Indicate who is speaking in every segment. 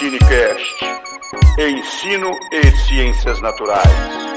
Speaker 1: Ensinecast. Ensino e Ciências Naturais.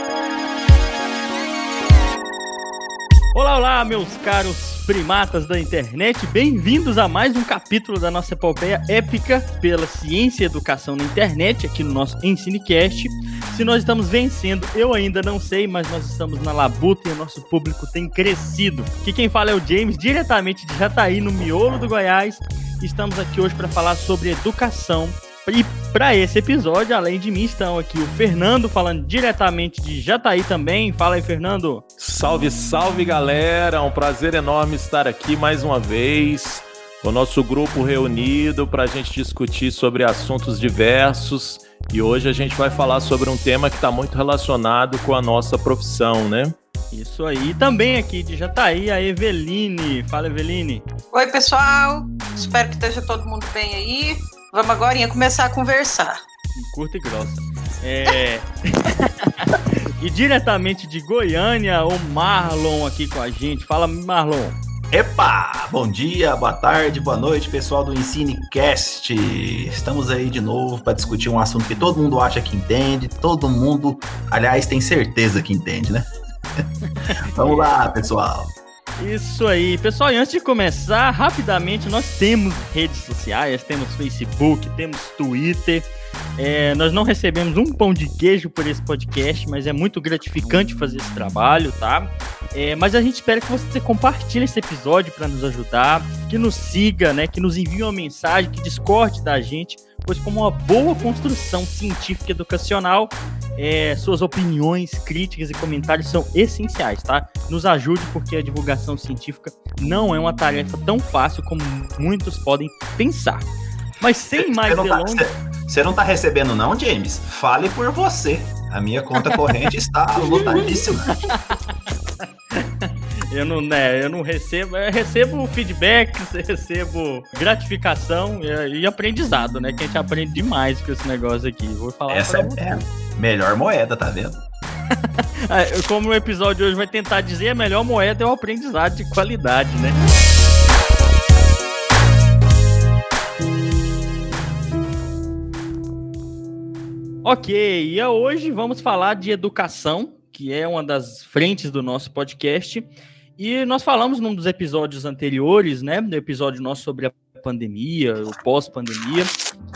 Speaker 2: Olá, olá, meus caros primatas da internet, bem-vindos a mais um capítulo da nossa epopeia épica pela ciência e educação na internet, aqui no nosso Ensinecast. Se nós estamos vencendo, eu ainda não sei, mas nós estamos na labuta e o nosso público tem crescido. Que quem fala é o James, diretamente de Jataí, no miolo do Goiás. Estamos aqui hoje para falar sobre educação e para esse episódio, além de mim, estão aqui o Fernando falando diretamente de Jataí também. Fala aí, Fernando.
Speaker 3: Salve, salve, galera! É um prazer enorme estar aqui mais uma vez. O nosso grupo reunido para a gente discutir sobre assuntos diversos. E hoje a gente vai falar sobre um tema que está muito relacionado com a nossa profissão, né?
Speaker 2: Isso aí. Também aqui de Jataí, a Eveline. Fala, Eveline.
Speaker 4: Oi, pessoal. Espero que esteja todo mundo bem aí. Vamos agora começar a conversar.
Speaker 2: Curta e grossa. É... e diretamente de Goiânia, o Marlon aqui com a gente. Fala, Marlon.
Speaker 5: Epa! Bom dia, boa tarde, boa noite, pessoal do EnsineCast. Estamos aí de novo para discutir um assunto que todo mundo acha que entende, todo mundo, aliás, tem certeza que entende, né? Vamos lá, pessoal.
Speaker 2: Isso aí. Pessoal, e antes de começar, rapidamente, nós temos redes sociais, temos Facebook, temos Twitter. É, nós não recebemos um pão de queijo por esse podcast, mas é muito gratificante fazer esse trabalho, tá? É, mas a gente espera que você compartilhe esse episódio para nos ajudar, que nos siga, né? Que nos envie uma mensagem, que discorde da gente, pois como uma boa construção científica educacional, é, suas opiniões, críticas e comentários são essenciais, tá? Nos ajude porque a divulgação científica não é uma tarefa tão fácil como muitos podem pensar. Mas sem mais
Speaker 5: tá-
Speaker 2: delongas...
Speaker 5: Você não tá recebendo não, James? Fale por você. A minha conta corrente está lotadíssima.
Speaker 2: Eu não, né, eu não recebo, eu recebo feedbacks, recebo gratificação e, e, aprendizado, né? Que a gente aprende demais com esse negócio aqui. Vou falar
Speaker 5: Essa é, é, a melhor moeda, tá vendo?
Speaker 2: É, como o episódio hoje vai tentar dizer, a melhor moeda é o aprendizado de qualidade, né? Ok, e hoje vamos falar de educação, que é uma das frentes do nosso podcast. E nós falamos num dos episódios anteriores, né, no episódio nosso sobre a pandemia, o pós-pandemia,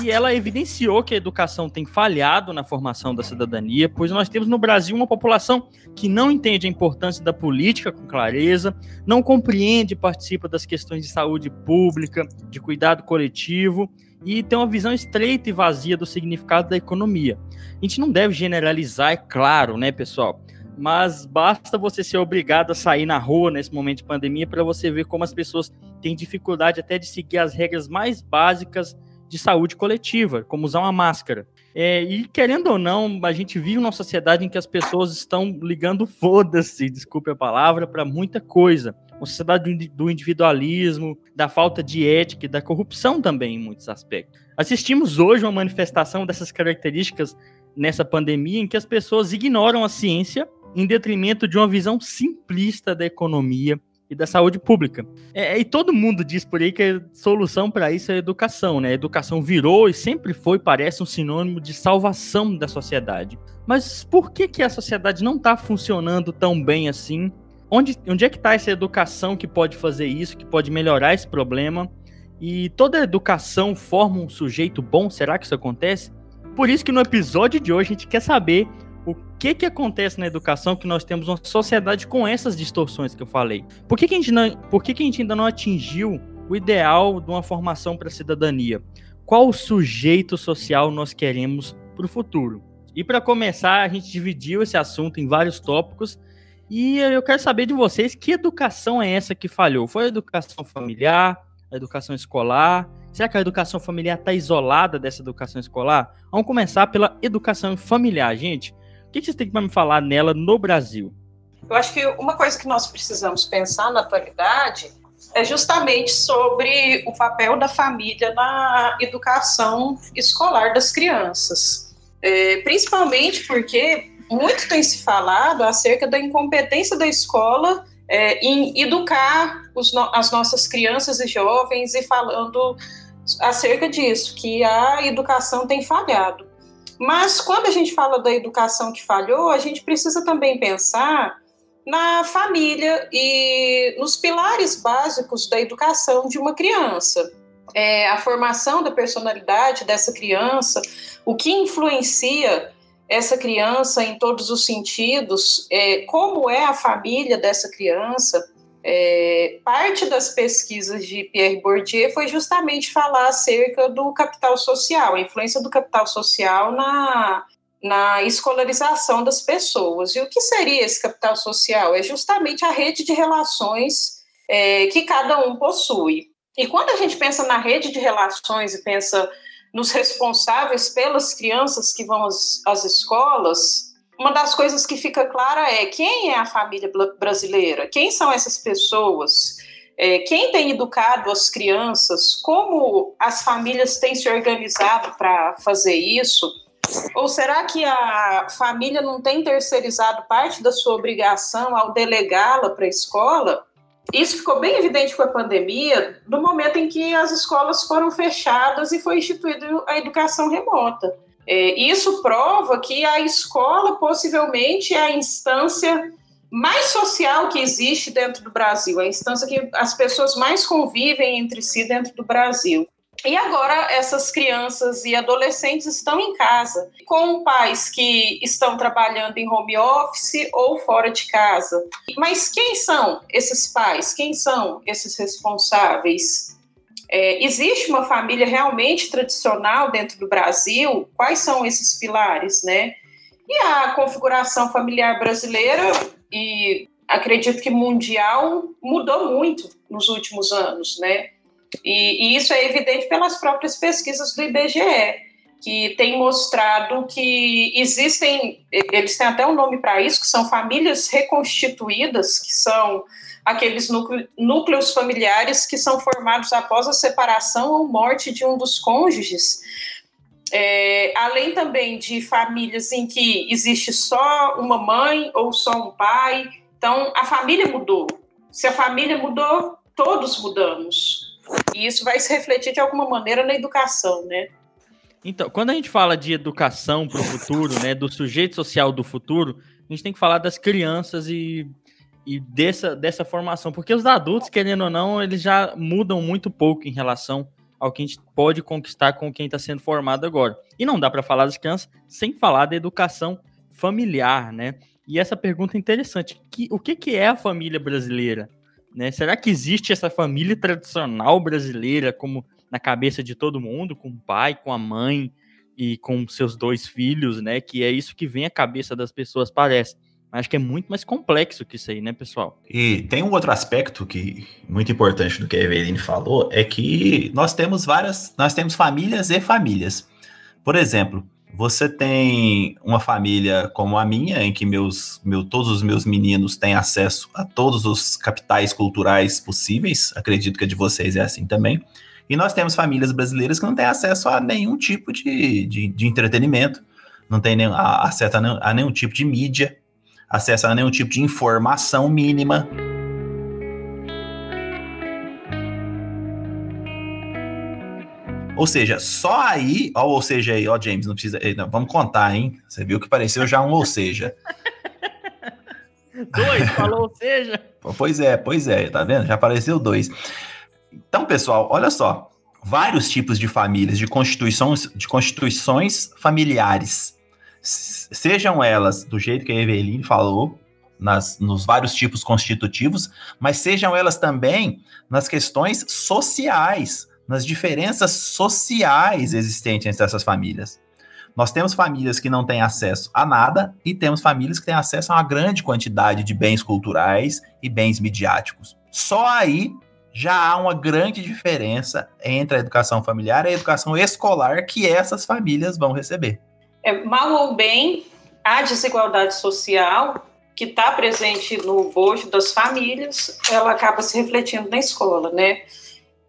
Speaker 2: e ela evidenciou que a educação tem falhado na formação da cidadania, pois nós temos no Brasil uma população que não entende a importância da política com clareza, não compreende e participa das questões de saúde pública, de cuidado coletivo e tem uma visão estreita e vazia do significado da economia. A gente não deve generalizar, é claro, né, pessoal? mas basta você ser obrigado a sair na rua nesse momento de pandemia para você ver como as pessoas têm dificuldade até de seguir as regras mais básicas de saúde coletiva, como usar uma máscara. É, e querendo ou não, a gente vive uma sociedade em que as pessoas estão ligando foda-se, desculpe a palavra, para muita coisa. Uma sociedade do individualismo, da falta de ética e da corrupção também, em muitos aspectos. Assistimos hoje uma manifestação dessas características nessa pandemia em que as pessoas ignoram a ciência em detrimento de uma visão simplista da economia e da saúde pública. É, e todo mundo diz por aí que a solução para isso é a educação, né? A educação virou e sempre foi, parece, um sinônimo de salvação da sociedade. Mas por que, que a sociedade não está funcionando tão bem assim? Onde, onde é que está essa educação que pode fazer isso, que pode melhorar esse problema? E toda educação forma um sujeito bom? Será que isso acontece? Por isso que no episódio de hoje a gente quer saber o que que acontece na educação que nós temos uma sociedade com essas distorções que eu falei? Por que, que, a, gente não, por que, que a gente ainda não atingiu o ideal de uma formação para a cidadania? Qual sujeito social nós queremos para o futuro? E para começar, a gente dividiu esse assunto em vários tópicos e eu quero saber de vocês que educação é essa que falhou? Foi a educação familiar, a educação escolar? Será que a educação familiar está isolada dessa educação escolar? Vamos começar pela educação familiar, gente que vocês têm para me falar nela no Brasil?
Speaker 4: Eu acho que uma coisa que nós precisamos pensar na atualidade é justamente sobre o papel da família na educação escolar das crianças. É, principalmente porque muito tem se falado acerca da incompetência da escola é, em educar os, as nossas crianças e jovens e falando acerca disso, que a educação tem falhado. Mas quando a gente fala da educação que falhou, a gente precisa também pensar na família e nos pilares básicos da educação de uma criança. É, a formação da personalidade dessa criança, o que influencia essa criança em todos os sentidos, é, como é a família dessa criança. É, parte das pesquisas de Pierre Bourdieu foi justamente falar acerca do capital social, a influência do capital social na, na escolarização das pessoas. E o que seria esse capital social? É justamente a rede de relações é, que cada um possui. E quando a gente pensa na rede de relações e pensa nos responsáveis pelas crianças que vão às, às escolas, uma das coisas que fica clara é quem é a família brasileira, quem são essas pessoas, é, quem tem educado as crianças, como as famílias têm se organizado para fazer isso. Ou será que a família não tem terceirizado parte da sua obrigação ao delegá-la para a escola? Isso ficou bem evidente com a pandemia, no momento em que as escolas foram fechadas e foi instituída a educação remota. É, isso prova que a escola possivelmente é a instância mais social que existe dentro do Brasil, a instância que as pessoas mais convivem entre si dentro do Brasil. E agora essas crianças e adolescentes estão em casa, com pais que estão trabalhando em home office ou fora de casa. Mas quem são esses pais? Quem são esses responsáveis? É, existe uma família realmente tradicional dentro do Brasil? Quais são esses pilares, né? E a configuração familiar brasileira e acredito que mundial mudou muito nos últimos anos, né? E, e isso é evidente pelas próprias pesquisas do IBGE, que tem mostrado que existem, eles têm até um nome para isso, que são famílias reconstituídas, que são aqueles núcleos familiares que são formados após a separação ou morte de um dos cônjuges. É, além também de famílias em que existe só uma mãe ou só um pai. Então, a família mudou. Se a família mudou, todos mudamos. E isso vai se refletir de alguma maneira na educação, né?
Speaker 2: Então, quando a gente fala de educação para o futuro, né, do sujeito social do futuro, a gente tem que falar das crianças e, e dessa, dessa formação, porque os adultos, querendo ou não, eles já mudam muito pouco em relação ao que a gente pode conquistar com quem está sendo formado agora. E não dá para falar das crianças sem falar da educação familiar, né? E essa pergunta é interessante: que, o que, que é a família brasileira? Né? Será que existe essa família tradicional brasileira como na cabeça de todo mundo, com o pai, com a mãe e com seus dois filhos, né? Que é isso que vem à cabeça das pessoas, parece. Acho que é muito mais complexo que isso aí, né, pessoal?
Speaker 5: E tem um outro aspecto que muito importante do que a Eveline falou, é que nós temos várias, nós temos famílias e famílias. Por exemplo, você tem uma família como a minha, em que meus, meu, todos os meus meninos têm acesso a todos os capitais culturais possíveis. Acredito que a de vocês é assim também. E nós temos famílias brasileiras que não têm acesso a nenhum tipo de, de, de entretenimento, não têm nenhum, acesso a a nenhum tipo de mídia, acesso a nenhum tipo de informação mínima. Ou seja, só aí, ó, ou seja aí, ó, James, não precisa. Não, vamos contar, hein? Você viu que pareceu já um ou seja.
Speaker 2: dois, falou ou seja.
Speaker 5: Pois é, pois é, tá vendo? Já apareceu dois. Então, pessoal, olha só. Vários tipos de famílias, de constituições, de constituições familiares. Sejam elas do jeito que a Eveline falou, nas, nos vários tipos constitutivos, mas sejam elas também nas questões sociais nas diferenças sociais existentes entre essas famílias. Nós temos famílias que não têm acesso a nada e temos famílias que têm acesso a uma grande quantidade de bens culturais e bens midiáticos. Só aí já há uma grande diferença entre a educação familiar e a educação escolar que essas famílias vão receber.
Speaker 4: É, mal ou bem, a desigualdade social que está presente no bojo das famílias, ela acaba se refletindo na escola, né?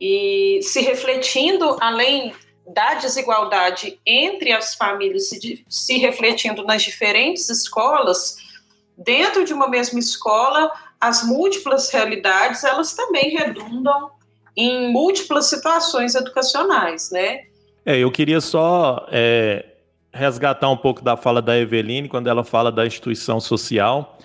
Speaker 4: e se refletindo além da desigualdade entre as famílias se, se refletindo nas diferentes escolas, dentro de uma mesma escola, as múltiplas realidades, elas também redundam em múltiplas situações educacionais, né?
Speaker 3: É, eu queria só é, resgatar um pouco da fala da Eveline, quando ela fala da instituição social,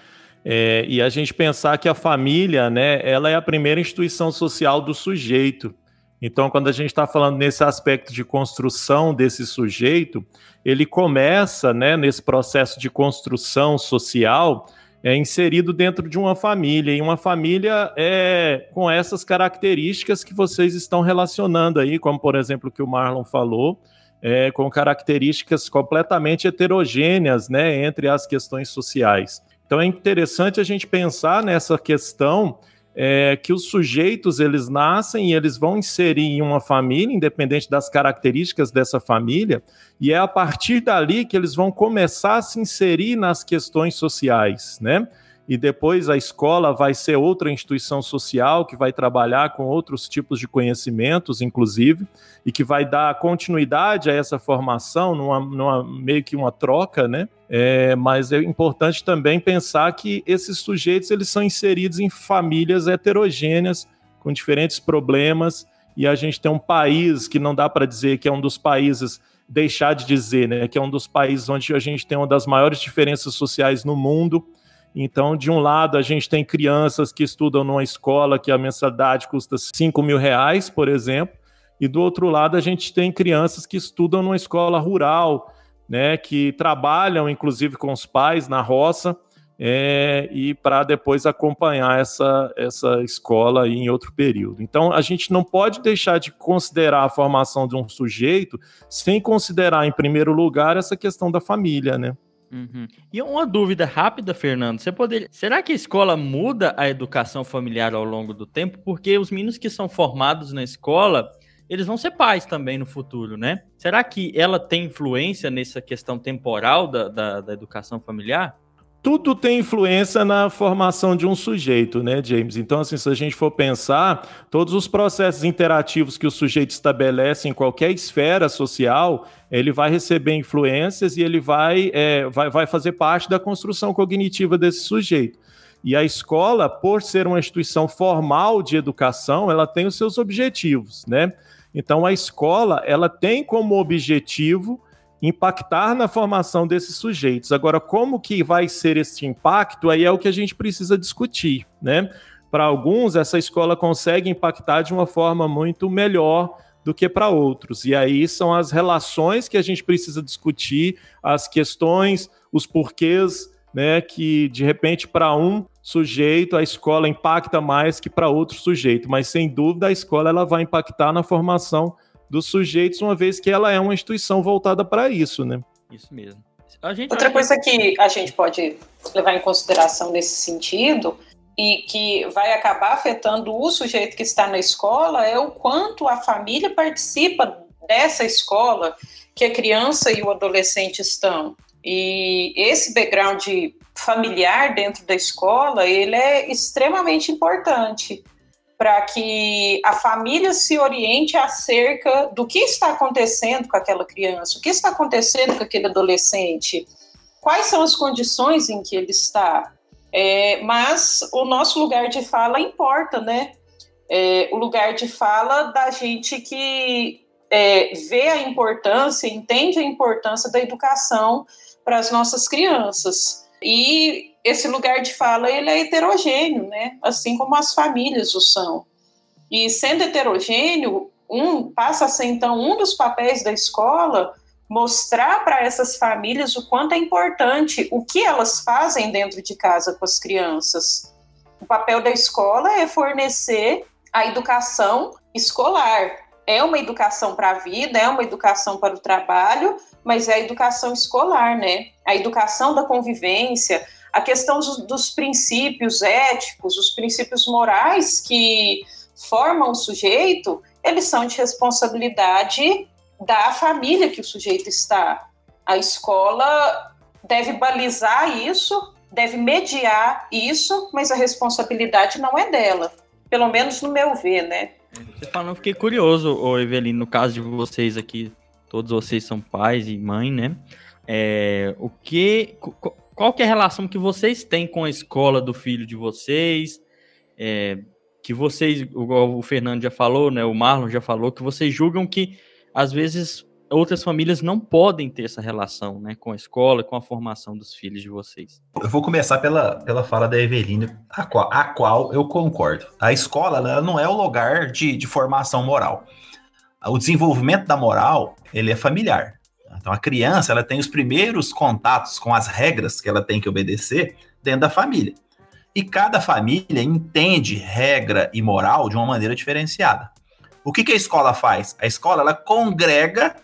Speaker 3: é, e a gente pensar que a família, né, ela é a primeira instituição social do sujeito. Então, quando a gente está falando nesse aspecto de construção desse sujeito, ele começa, né, nesse processo de construção social, é inserido dentro de uma família, e uma família é com essas características que vocês estão relacionando aí, como por exemplo o que o Marlon falou, é, com características completamente heterogêneas né, entre as questões sociais. Então é interessante a gente pensar nessa questão é, que os sujeitos eles nascem e eles vão inserir em uma família, independente das características dessa família, e é a partir dali que eles vão começar a se inserir nas questões sociais, né? E depois a escola vai ser outra instituição social que vai trabalhar com outros tipos de conhecimentos, inclusive, e que vai dar continuidade a essa formação, numa, numa meio que uma troca, né? É, mas é importante também pensar que esses sujeitos eles são inseridos em famílias heterogêneas com diferentes problemas e a gente tem um país que não dá para dizer que é um dos países deixar de dizer, né, que é um dos países onde a gente tem uma das maiores diferenças sociais no mundo então, de um lado, a gente tem crianças que estudam numa escola que a mensalidade custa 5 mil reais, por exemplo, e do outro lado, a gente tem crianças que estudam numa escola rural, né, que trabalham, inclusive, com os pais na roça, é, e para depois acompanhar essa, essa escola em outro período. Então, a gente não pode deixar de considerar a formação de um sujeito sem considerar, em primeiro lugar, essa questão da família, né?
Speaker 2: Uhum. E uma dúvida rápida, Fernando. Você poderia. Será que a escola muda a educação familiar ao longo do tempo? Porque os meninos que são formados na escola, eles vão ser pais também no futuro, né? Será que ela tem influência nessa questão temporal da, da, da educação familiar?
Speaker 3: Tudo tem influência na formação de um sujeito, né, James? Então, assim, se a gente for pensar, todos os processos interativos que o sujeito estabelece em qualquer esfera social, ele vai receber influências e ele vai, é, vai, vai fazer parte da construção cognitiva desse sujeito. E a escola, por ser uma instituição formal de educação, ela tem os seus objetivos, né? Então, a escola, ela tem como objetivo impactar na formação desses sujeitos. Agora, como que vai ser esse impacto? Aí é o que a gente precisa discutir, né? Para alguns, essa escola consegue impactar de uma forma muito melhor do que para outros. E aí são as relações que a gente precisa discutir, as questões, os porquês, né, que de repente para um sujeito a escola impacta mais que para outro sujeito, mas sem dúvida a escola ela vai impactar na formação dos sujeitos, uma vez que ela é uma instituição voltada para isso, né?
Speaker 2: Isso mesmo.
Speaker 4: Outra coisa que a gente pode levar em consideração nesse sentido e que vai acabar afetando o sujeito que está na escola é o quanto a família participa dessa escola que a criança e o adolescente estão. E esse background familiar dentro da escola, ele é extremamente importante para que a família se oriente acerca do que está acontecendo com aquela criança, o que está acontecendo com aquele adolescente, quais são as condições em que ele está. É, mas o nosso lugar de fala importa, né? É, o lugar de fala da gente que é, vê a importância, entende a importância da educação para as nossas crianças. E esse lugar de fala ele é heterogêneo, né? Assim como as famílias o são. E sendo heterogêneo, um passa a ser então um dos papéis da escola mostrar para essas famílias o quanto é importante o que elas fazem dentro de casa com as crianças. O papel da escola é fornecer a educação escolar. É uma educação para a vida, é uma educação para o trabalho, mas é a educação escolar, né? A educação da convivência, a questão dos, dos princípios éticos, os princípios morais que formam o sujeito, eles são de responsabilidade da família que o sujeito está. A escola deve balizar isso, deve mediar isso, mas a responsabilidade não é dela. Pelo menos no meu ver, né?
Speaker 2: Você falando, fiquei curioso, ô Evelino, no caso de vocês aqui, todos vocês são pais e mãe, né? É, o que, qual que é a relação que vocês têm com a escola do filho de vocês? É, que vocês, o, Fernando já falou, né? O Marlon já falou que vocês julgam que às vezes outras famílias não podem ter essa relação, né, com a escola, com a formação dos filhos de vocês.
Speaker 5: Eu vou começar pela, pela fala da Eveline, a qual, a qual eu concordo. A escola ela não é o lugar de, de formação moral. O desenvolvimento da moral ele é familiar. Então a criança ela tem os primeiros contatos com as regras que ela tem que obedecer dentro da família. E cada família entende regra e moral de uma maneira diferenciada. O que, que a escola faz? A escola ela congrega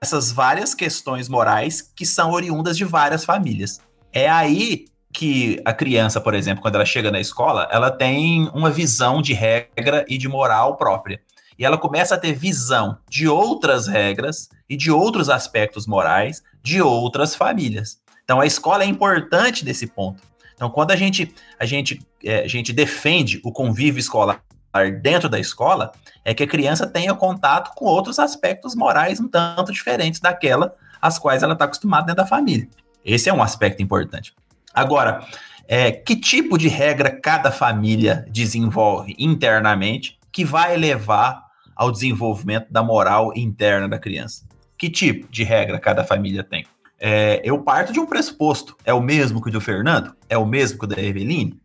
Speaker 5: essas várias questões morais que são oriundas de várias famílias. É aí que a criança, por exemplo, quando ela chega na escola, ela tem uma visão de regra e de moral própria. E ela começa a ter visão de outras regras e de outros aspectos morais de outras famílias. Então a escola é importante nesse ponto. Então, quando a gente, a gente, é, a gente defende o convívio escolar dentro da escola, é que a criança tenha contato com outros aspectos morais um tanto diferentes daquela às quais ela está acostumada dentro da família. Esse é um aspecto importante. Agora, é, que tipo de regra cada família desenvolve internamente que vai levar ao desenvolvimento da moral interna da criança? Que tipo de regra cada família tem? É, eu parto de um pressuposto. É o mesmo que o do Fernando? É o mesmo que o da Eveline?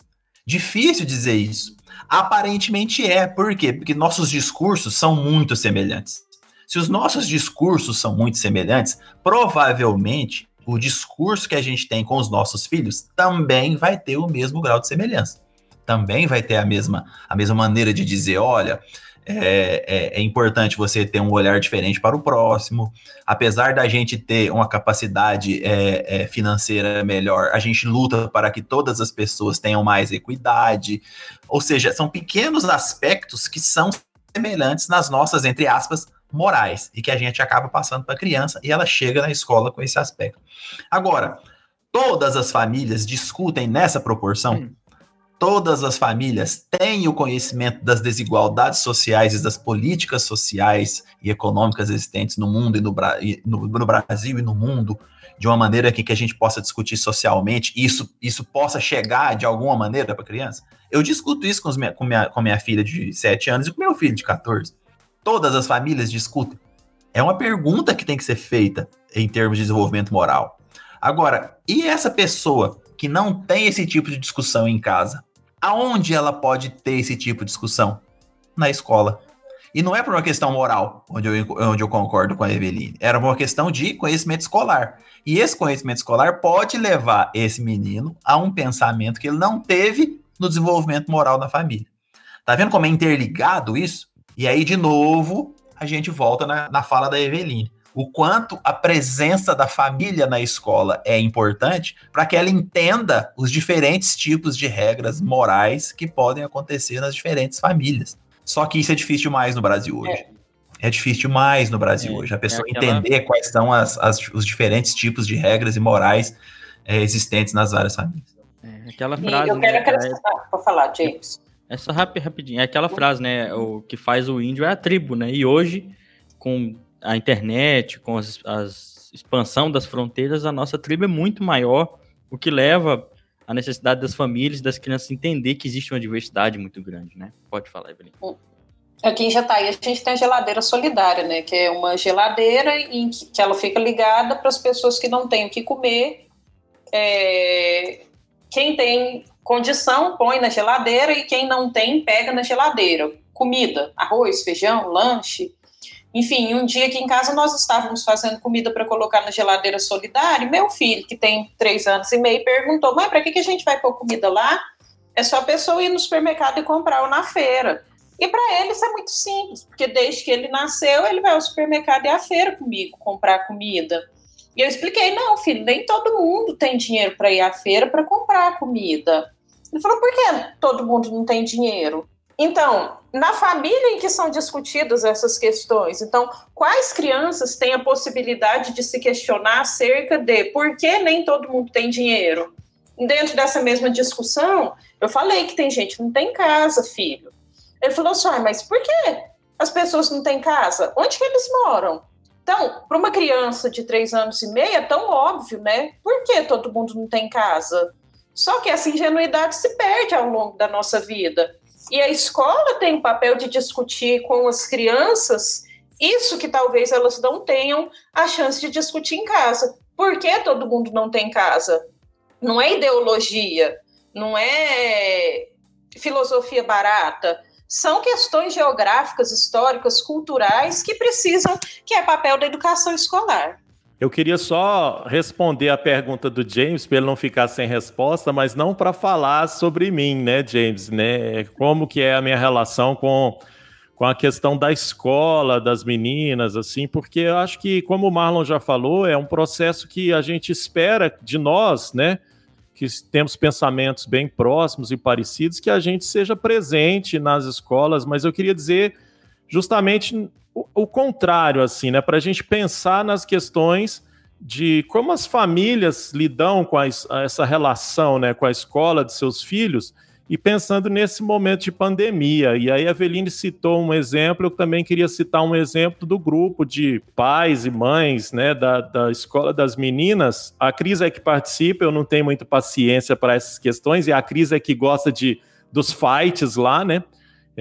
Speaker 5: Difícil dizer isso. Aparentemente é. Por quê? Porque nossos discursos são muito semelhantes. Se os nossos discursos são muito semelhantes, provavelmente o discurso que a gente tem com os nossos filhos também vai ter o mesmo grau de semelhança. Também vai ter a mesma, a mesma maneira de dizer: olha, é, é, é, importante você ter um olhar diferente para o próximo. Apesar da gente ter uma capacidade é, é, financeira melhor, a gente luta para que todas as pessoas tenham mais equidade. Ou seja, são pequenos aspectos que são semelhantes nas nossas, entre aspas, morais, e que a gente acaba passando para a criança e ela chega na escola com esse aspecto. Agora, todas as famílias discutem nessa proporção? Hum todas as famílias têm o conhecimento das desigualdades sociais e das políticas sociais e econômicas existentes no mundo e no, no, no Brasil e no mundo, de uma maneira que, que a gente possa discutir socialmente e isso, isso possa chegar de alguma maneira para a criança? Eu discuto isso com, minha, com, minha, com minha filha de 7 anos e com meu filho de 14. Todas as famílias discutem. É uma pergunta que tem que ser feita em termos de desenvolvimento moral. Agora, e essa pessoa que não tem esse tipo de discussão em casa? Aonde ela pode ter esse tipo de discussão? Na escola. E não é por uma questão moral, onde eu, onde eu concordo com a Eveline. Era uma questão de conhecimento escolar. E esse conhecimento escolar pode levar esse menino a um pensamento que ele não teve no desenvolvimento moral da família. Tá vendo como é interligado isso? E aí, de novo, a gente volta na, na fala da Eveline o quanto a presença da família na escola é importante para que ela entenda os diferentes tipos de regras morais que podem acontecer nas diferentes famílias. Só que isso é difícil demais no Brasil hoje. É, é difícil demais no Brasil é, hoje. A pessoa é aquela... entender quais são as, as, os diferentes tipos de regras e morais é, existentes nas várias famílias.
Speaker 2: É, aquela frase.
Speaker 4: E eu quero né, acrescentar, é para falar, James.
Speaker 2: Essa rapidinho, é aquela frase, né? O que faz o índio é a tribo, né? E hoje, com a internet, com as, as expansão das fronteiras, a nossa tribo é muito maior, o que leva a necessidade das famílias, das crianças entender que existe uma diversidade muito grande, né? Pode falar, Evelyn.
Speaker 4: Aqui em Jataí a gente tem a geladeira solidária, né? Que é uma geladeira em que, que ela fica ligada para as pessoas que não têm o que comer. É, quem tem condição põe na geladeira e quem não tem pega na geladeira. Comida, arroz, feijão, lanche. Enfim, um dia aqui em casa nós estávamos fazendo comida para colocar na geladeira solidária e meu filho, que tem três anos e meio, perguntou: mãe, para que, que a gente vai pôr comida lá? É só a pessoa ir no supermercado e comprar ou na feira. E para ele isso é muito simples, porque desde que ele nasceu, ele vai ao supermercado e à feira comigo comprar comida. E eu expliquei: não, filho, nem todo mundo tem dinheiro para ir à feira para comprar comida. Ele falou: por que todo mundo não tem dinheiro? Então, na família em que são discutidas essas questões, então, quais crianças têm a possibilidade de se questionar acerca de por que nem todo mundo tem dinheiro? Dentro dessa mesma discussão, eu falei que tem gente que não tem casa, filho. Ele falou assim: mas por que as pessoas não têm casa? Onde que eles moram? Então, para uma criança de três anos e meio, é tão óbvio, né? Por que todo mundo não tem casa? Só que essa ingenuidade se perde ao longo da nossa vida. E a escola tem o papel de discutir com as crianças isso que talvez elas não tenham a chance de discutir em casa. Por que todo mundo não tem casa? Não é ideologia, não é filosofia barata. São questões geográficas, históricas, culturais que precisam, que é papel da educação escolar.
Speaker 3: Eu queria só responder a pergunta do James para ele não ficar sem resposta, mas não para falar sobre mim, né, James, né? Como que é a minha relação com com a questão da escola, das meninas, assim, porque eu acho que, como o Marlon já falou, é um processo que a gente espera de nós, né? Que temos pensamentos bem próximos e parecidos, que a gente seja presente nas escolas, mas eu queria dizer justamente o, o contrário, assim, né? Para a gente pensar nas questões de como as famílias lidam com a, essa relação né, com a escola de seus filhos e pensando nesse momento de pandemia. E aí a Aveline citou um exemplo, eu também queria citar um exemplo do grupo de pais e mães né, da, da Escola das Meninas. A Cris é que participa, eu não tenho muita paciência para essas questões, e a Cris é que gosta de, dos fights lá, né?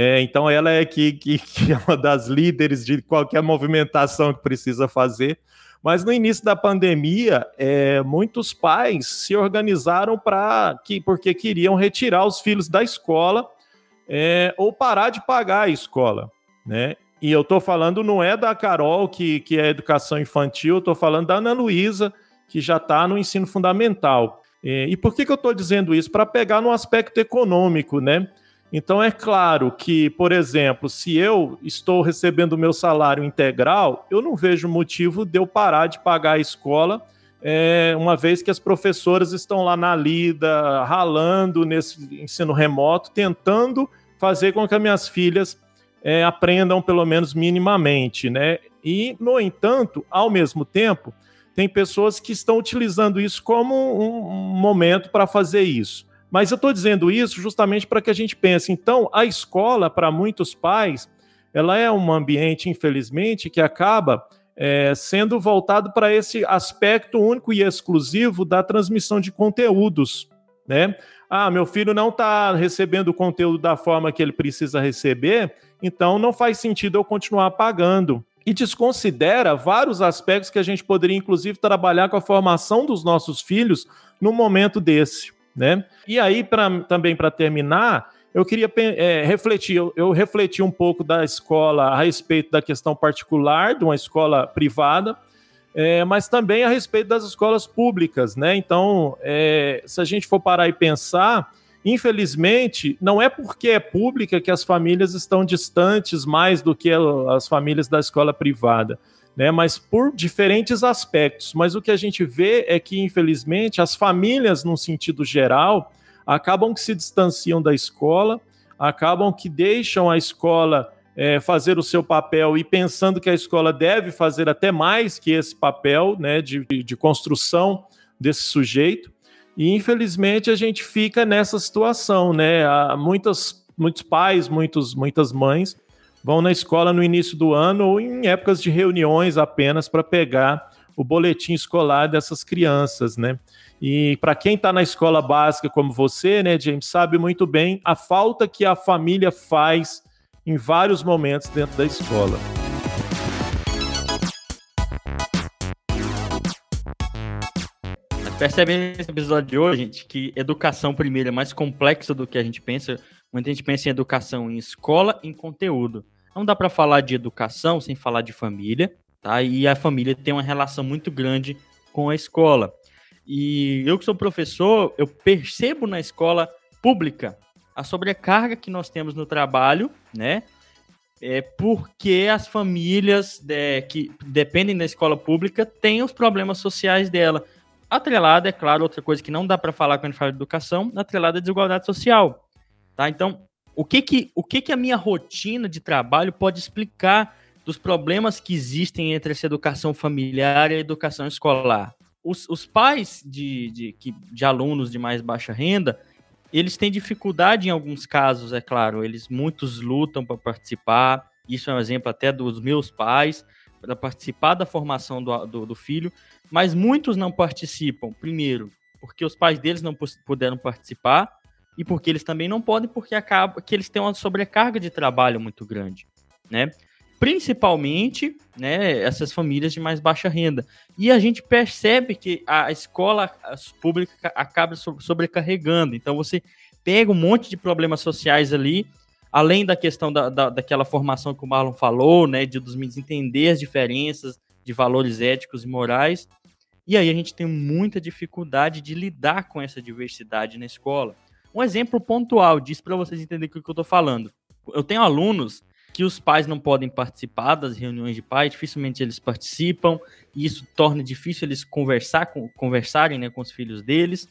Speaker 3: É, então ela é que, que, que é uma das líderes de qualquer movimentação que precisa fazer. Mas no início da pandemia, é, muitos pais se organizaram para que porque queriam retirar os filhos da escola é, ou parar de pagar a escola, né? E eu estou falando não é da Carol que, que é educação infantil, estou falando da Ana Luísa que já está no ensino fundamental. É, e por que, que eu estou dizendo isso? Para pegar no aspecto econômico, né? Então é claro que, por exemplo, se eu estou recebendo o meu salário integral, eu não vejo motivo de eu parar de pagar a escola, é, uma vez que as professoras estão lá na lida, ralando nesse ensino remoto, tentando fazer com que as minhas filhas é, aprendam pelo menos minimamente, né? E, no entanto, ao mesmo tempo, tem pessoas que estão utilizando isso como um, um momento para fazer isso. Mas eu estou dizendo isso justamente para que a gente pense. Então, a escola, para muitos pais, ela é um ambiente, infelizmente, que acaba é, sendo voltado para esse aspecto único e exclusivo da transmissão de conteúdos, né? Ah, meu filho não está recebendo o conteúdo da forma que ele precisa receber, então não faz sentido eu continuar pagando. E desconsidera vários aspectos que a gente poderia, inclusive, trabalhar com a formação dos nossos filhos no momento desse né? E aí, pra, também para terminar, eu queria é, refletir, eu, eu, refleti um pouco da escola a respeito da questão particular de uma escola privada, é, mas também a respeito das escolas públicas, né? Então, é, se a gente for parar e pensar, infelizmente, não é porque é pública que as famílias estão distantes mais do que as famílias da escola privada né? Mas por diferentes aspectos. Mas o que a gente vê é que, infelizmente, as famílias, num sentido geral, acabam que se distanciam da escola, acabam que deixam a escola é, fazer o seu papel e pensando que a escola deve fazer até mais que esse papel né, de, de construção desse sujeito. E infelizmente a gente fica nessa situação, né? Há muitas, muitos pais, muitos, muitas mães vão na escola no início do ano ou em épocas de reuniões apenas para pegar o boletim escolar dessas crianças, né? E para quem está na escola básica como você, né, James, sabe muito bem a falta que a família faz em vários momentos dentro da escola.
Speaker 2: Percebe nesse episódio de hoje, gente, que educação primeiro é mais complexa do que a gente pensa. Muita gente pensa em educação em escola, em conteúdo. Não dá para falar de educação sem falar de família, tá? E a família tem uma relação muito grande com a escola. E eu que sou professor, eu percebo na escola pública a sobrecarga que nós temos no trabalho, né? É porque as famílias é, que dependem da escola pública têm os problemas sociais dela. Atrelada, é claro, outra coisa que não dá para falar quando a gente fala de educação, atrelada à desigualdade social. Tá? Então, o que que, o que que a minha rotina de trabalho pode explicar dos problemas que existem entre essa educação familiar e a educação escolar? Os, os pais de, de, de alunos de mais baixa renda eles têm dificuldade em alguns casos, é claro. Eles muitos lutam para participar. Isso é um exemplo até dos meus pais para participar da formação do, do, do, filho, mas muitos não participam. Primeiro, porque os pais deles não puderam participar e porque eles também não podem, porque acaba que eles têm uma sobrecarga de trabalho muito grande, né? Principalmente, né, essas famílias de mais baixa renda. E a gente percebe que a escola pública acaba sobrecarregando. Então você pega um monte de problemas sociais ali, além da questão da, da, daquela formação que o Marlon falou, né, de dos meninos entender as diferenças de valores éticos e morais. E aí a gente tem muita dificuldade de lidar com essa diversidade na escola. Um exemplo pontual disso para vocês entenderem o que eu estou falando. Eu tenho alunos que os pais não podem participar das reuniões de pais, dificilmente eles participam, e isso torna difícil eles conversar com, conversarem né, com os filhos deles.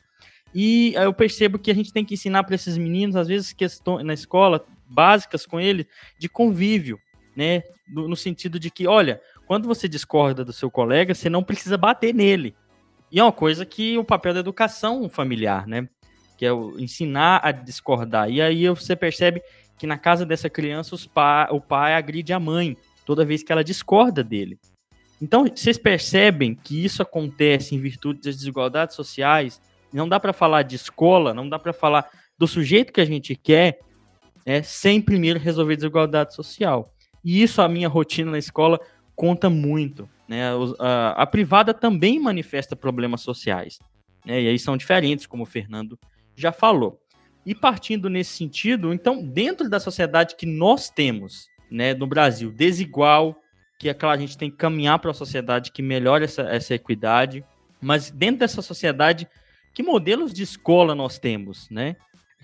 Speaker 2: E eu percebo que a gente tem que ensinar para esses meninos, às vezes, questões na escola básicas com eles de convívio, né? No, no sentido de que, olha, quando você discorda do seu colega, você não precisa bater nele. E é uma coisa que o papel da educação familiar, né? Que é o ensinar a discordar. E aí você percebe que na casa dessa criança pa o pai agride a mãe toda vez que ela discorda dele. Então, vocês percebem que isso acontece em virtude das desigualdades sociais? Não dá para falar de escola, não dá para falar do sujeito que a gente quer, né, sem primeiro resolver desigualdade social. E isso, a minha rotina na escola, conta muito. Né? A, a privada também manifesta problemas sociais. Né? E aí são diferentes, como o Fernando já falou. E partindo nesse sentido, então, dentro da sociedade que nós temos, né, no Brasil, desigual, que é claro, a gente tem que caminhar para uma sociedade que melhore essa, essa equidade, mas dentro dessa sociedade, que modelos de escola nós temos, né?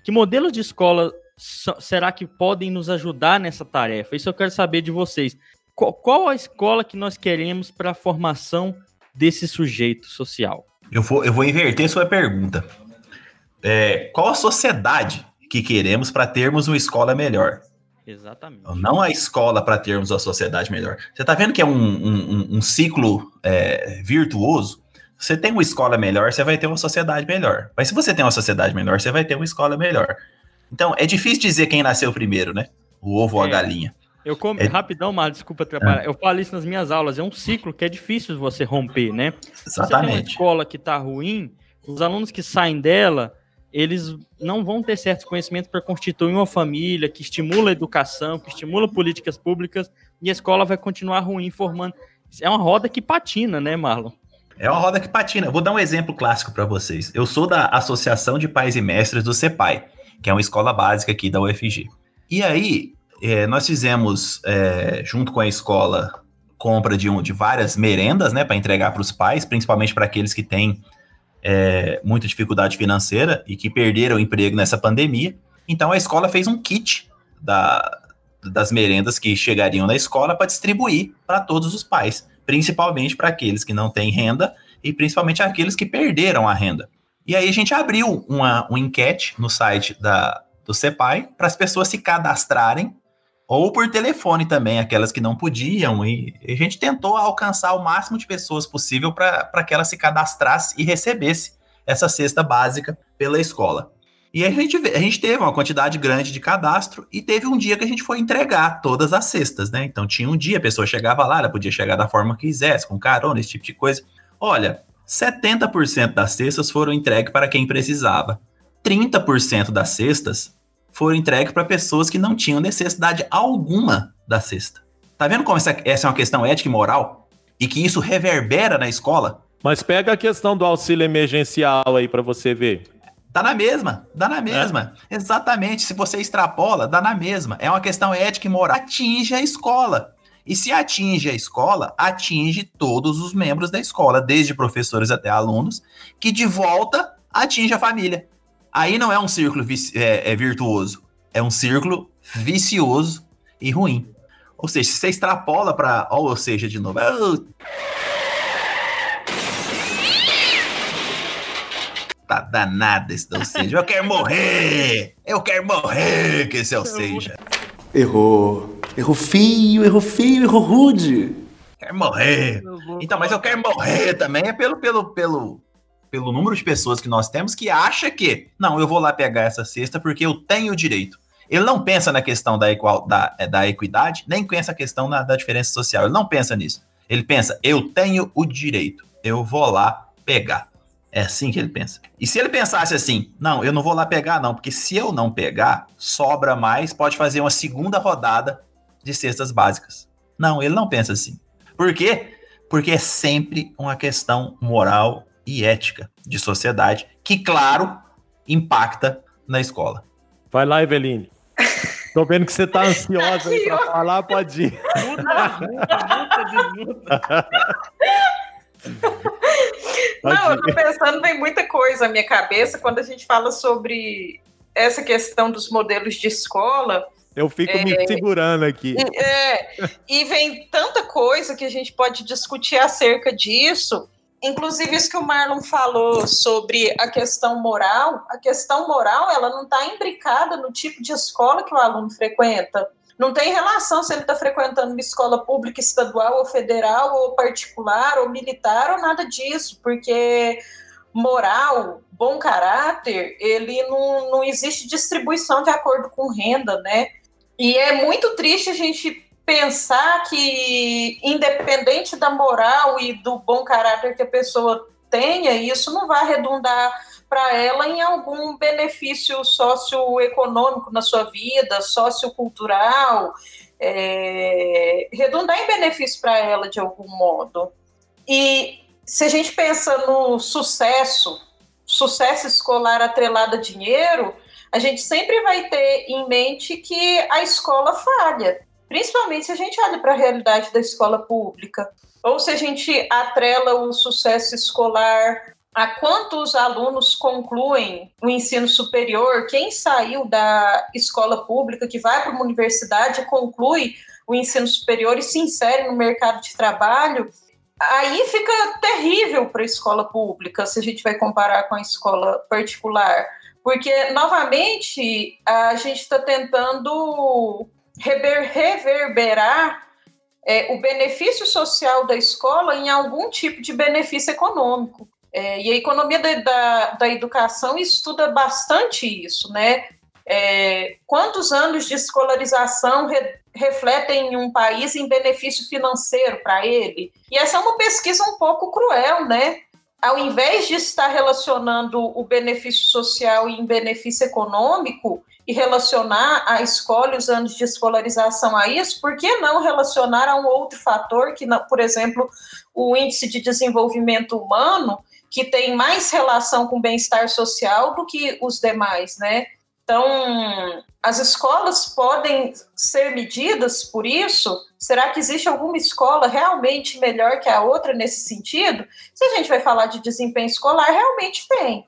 Speaker 2: Que modelos de escola será que podem nos ajudar nessa tarefa? Isso eu quero saber de vocês. Qual, qual a escola que nós queremos para a formação desse sujeito social?
Speaker 5: Eu vou, eu vou inverter sua pergunta é, qual a sociedade que queremos para termos uma escola melhor.
Speaker 2: Exatamente.
Speaker 5: Não a escola para termos uma sociedade melhor. Você está vendo que é um, um, um ciclo é, virtuoso? Você tem uma escola melhor, você vai ter uma sociedade melhor. Mas se você tem uma sociedade melhor, você vai ter uma escola melhor. Então, é difícil dizer quem nasceu primeiro, né? O ovo é. ou a é. galinha.
Speaker 2: Eu como, é... rapidão, Mar, desculpa atrapalhar. É. Eu falo isso nas minhas aulas, é um ciclo que é difícil você romper, né?
Speaker 5: Exatamente. Se você tem uma
Speaker 2: escola que está ruim, os alunos que saem dela, eles não vão ter certos conhecimentos para constituir uma família que estimula a educação, que estimula políticas públicas, e a escola vai continuar ruim, formando. É uma roda que patina, né, Marlon?
Speaker 5: É uma roda que patina. Vou dar um exemplo clássico para vocês. Eu sou da Associação de Pais e Mestres do CEPAI, que é uma escola básica aqui da UFG. E aí, é, nós fizemos, é, junto com a escola, compra de, um, de várias merendas, né, para entregar para os pais, principalmente para aqueles que têm é, muita dificuldade financeira e que perderam o emprego nessa pandemia. Então a escola fez um kit da, das merendas que chegariam na escola para distribuir para todos os pais, principalmente para aqueles que não têm renda e principalmente aqueles que perderam a renda. E aí a gente abriu uma, uma enquete no site da, do CEPAI para as pessoas se cadastrarem ou por telefone também, aquelas que não podiam. E a gente tentou alcançar o máximo de pessoas possível para que ela se cadastrasse e recebesse essa cesta básica pela escola. E a gente, a gente teve uma quantidade grande de cadastro e teve um dia que a gente foi entregar todas as cestas, né? Então tinha um dia, a pessoa chegava lá, ela podia chegar da forma que quisesse, com carona, esse tipo de coisa. Olha, 70% das cestas foram entregues para quem precisava. 30% das cestas foram entregues para pessoas que não tinham necessidade alguma da cesta. Tá vendo como essa, essa é uma questão ética e moral? E que isso reverbera na escola?
Speaker 3: Mas pega a questão do auxílio emergencial aí para você ver.
Speaker 5: Dá na mesma, dá na mesma. É? Exatamente. Se você extrapola, dá na mesma. É uma questão ética e moral. Atinge a escola. E se atinge a escola, atinge todos os membros da escola, desde professores até alunos, que de volta atinge a família. Aí não é um círculo é, é virtuoso, é um círculo vicioso e ruim. Ou seja, se você extrapola para, ou seja, de novo, oh, tá danado esse ou seja. Eu quero morrer! Eu quero morrer que esse ou seja.
Speaker 6: Errou. Errou feio, errou feio, errou rude.
Speaker 5: Quero morrer. Então, mas eu quero morrer também é pelo, pelo, pelo, pelo número de pessoas que nós temos que acha que, não, eu vou lá pegar essa cesta porque eu tenho o direito. Ele não pensa na questão da, igual, da, é, da equidade, nem pensa a questão na, da diferença social. Ele não pensa nisso. Ele pensa, eu tenho o direito, eu vou lá pegar. É assim que ele pensa. E se ele pensasse assim, não, eu não vou lá pegar, não, porque se eu não pegar, sobra mais, pode fazer uma segunda rodada de cestas básicas. Não, ele não pensa assim. Por quê? Porque é sempre uma questão moral e ética de sociedade, que, claro, impacta na escola.
Speaker 3: Vai lá, Eveline. Tô vendo que você tá ansiosa aí pra falar, pode ir.
Speaker 4: Não, eu tô pensando, vem muita coisa na minha cabeça quando a gente fala sobre essa questão dos modelos de escola.
Speaker 3: Eu fico é, me segurando aqui.
Speaker 4: É, e vem tanta coisa que a gente pode discutir acerca disso. Inclusive, isso que o Marlon falou sobre a questão moral, a questão moral ela não está imbricada no tipo de escola que o aluno frequenta. Não tem relação se ele está frequentando uma escola pública, estadual, ou federal, ou particular, ou militar, ou nada disso, porque moral, bom caráter, ele não, não existe distribuição de acordo com renda, né? E é muito triste a gente pensar que, independente da moral e do bom caráter que a pessoa tenha, isso não vai redundar para ela em algum benefício socioeconômico na sua vida, sociocultural, é, redundar em benefício para ela de algum modo. E se a gente pensa no sucesso, sucesso escolar atrelado a dinheiro, a gente sempre vai ter em mente que a escola falha principalmente se a gente olha para a realidade da escola pública, ou se a gente atrela o sucesso escolar a quantos alunos concluem o ensino superior, quem saiu da escola pública, que vai para uma universidade, conclui o ensino superior e se insere no mercado de trabalho, aí fica terrível para a escola pública, se a gente vai comparar com a escola particular. Porque, novamente, a gente está tentando reverberar é, o benefício social da escola em algum tipo de benefício econômico. É, e a economia da, da, da, educação estuda bastante isso, né? É, quantos anos de escolarização re, refletem em um país em benefício financeiro para ele? E essa é uma pesquisa um pouco cruel, né? Ao invés de estar relacionando o benefício social em benefício econômico, e relacionar a escola e os anos de escolarização a isso, por que não relacionar a um outro fator, que, por exemplo, o índice de desenvolvimento humano, que tem mais relação com bem-estar social do que os demais, né? Então, as escolas podem ser medidas por isso? Será que existe alguma escola realmente melhor que a outra nesse sentido? Se a gente vai falar de desempenho escolar, realmente tem.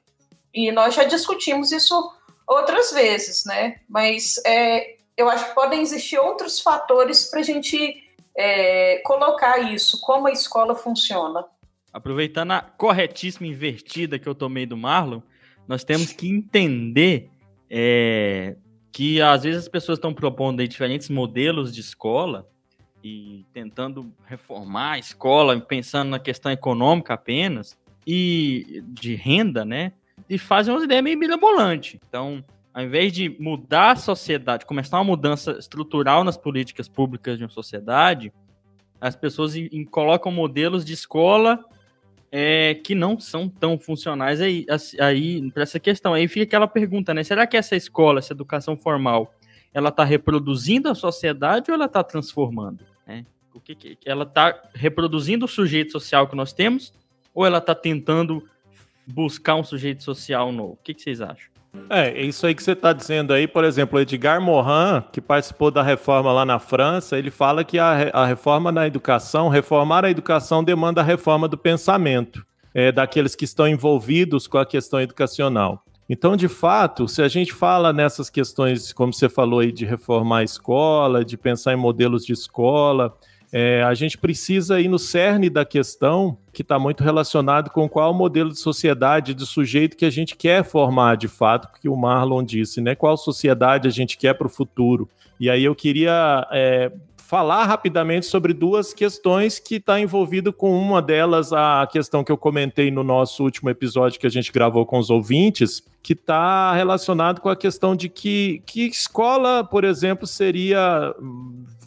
Speaker 4: E nós já discutimos isso outras vezes, né? Mas é, eu acho que podem existir outros fatores para a gente é, colocar isso, como a escola funciona.
Speaker 2: Aproveitando a corretíssima invertida que eu tomei do Marlon, nós temos que entender é, que às vezes as pessoas estão propondo diferentes modelos de escola e tentando reformar a escola, pensando na questão econômica apenas e de renda, né? E fazem umas ideias meio mirabolantes. Então, ao invés de mudar a sociedade, começar uma mudança estrutural nas políticas públicas de uma sociedade, as pessoas em, colocam modelos de escola é, que não são tão funcionais aí, aí para essa questão. Aí fica aquela pergunta, né? Será que essa escola, essa educação formal, ela está reproduzindo a sociedade ou ela está transformando? Né? O que, que ela está reproduzindo o sujeito social que nós temos ou ela está tentando buscar um sujeito social novo? O que, que vocês acham?
Speaker 3: É, é isso aí que você está dizendo aí, por exemplo, Edgar Morin, que participou da reforma lá na França, ele fala que a, a reforma na educação, reformar a educação demanda a reforma do pensamento, é, daqueles que estão envolvidos com a questão educacional. Então, de fato, se a gente fala nessas questões, como você falou aí, de reformar a escola, de pensar em modelos de escola, É, a gente precisa ir no cerne da questão, que está muito relacionado com qual modelo de sociedade, de sujeito que a gente quer formar de fato, que o Marlon disse, né? Qual sociedade a gente quer para o futuro. E aí eu queria é, falar rapidamente sobre duas questões que está envolvido com uma delas, a questão que eu comentei no nosso último episódio que a gente gravou com os ouvintes, que está relacionado com a questão de que, que escola, por exemplo, seria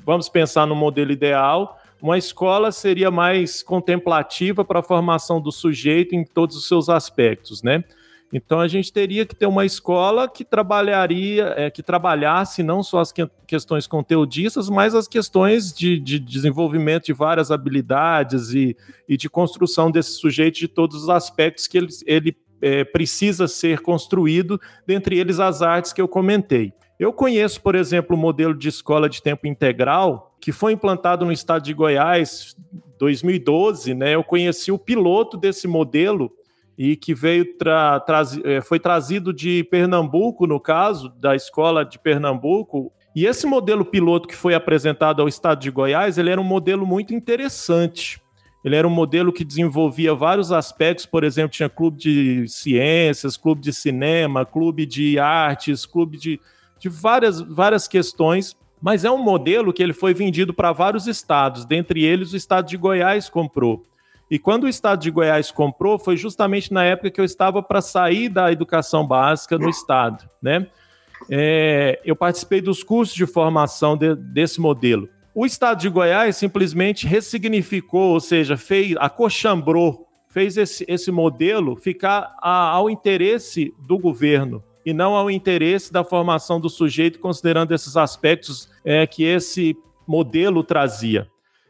Speaker 3: vamos pensar no modelo ideal, uma escola seria mais contemplativa para a formação do sujeito em todos os seus aspectos, né? Então a gente teria que ter uma escola que trabalharia, é, que trabalhasse não só as que, questões conteudistas, mas as questões de, de, desenvolvimento de várias habilidades e, e, de construção desse sujeito de todos os aspectos que ele, ele é, precisa ser construído, dentre eles as artes que eu comentei. Eu conheço, por exemplo, o modelo de escola de tempo integral que foi implantado no estado de Goiás 2012, né? Eu conheci o piloto desse modelo e que veio tra é, foi trazido de Pernambuco, no caso, da escola de Pernambuco. E esse modelo piloto que foi apresentado ao estado de Goiás, ele era um modelo muito interessante. Ele era um modelo que desenvolvia vários aspectos, por exemplo, tinha clube de ciências, clube de cinema, clube de artes, clube de de várias, várias questões, mas é um modelo que ele foi vendido para vários estados, dentre eles o estado de Goiás comprou. E quando o estado de Goiás comprou, foi justamente na época que eu estava para sair da educação básica no estado, né? É, eu participei dos cursos de formação de, desse modelo. O estado de Goiás simplesmente ressignificou, ou seja, fez, acochambrou, fez esse, esse modelo ficar a, ao interesse do governo e não ao interesse da formação do sujeito, considerando esses aspectos é, que esse modelo trazia.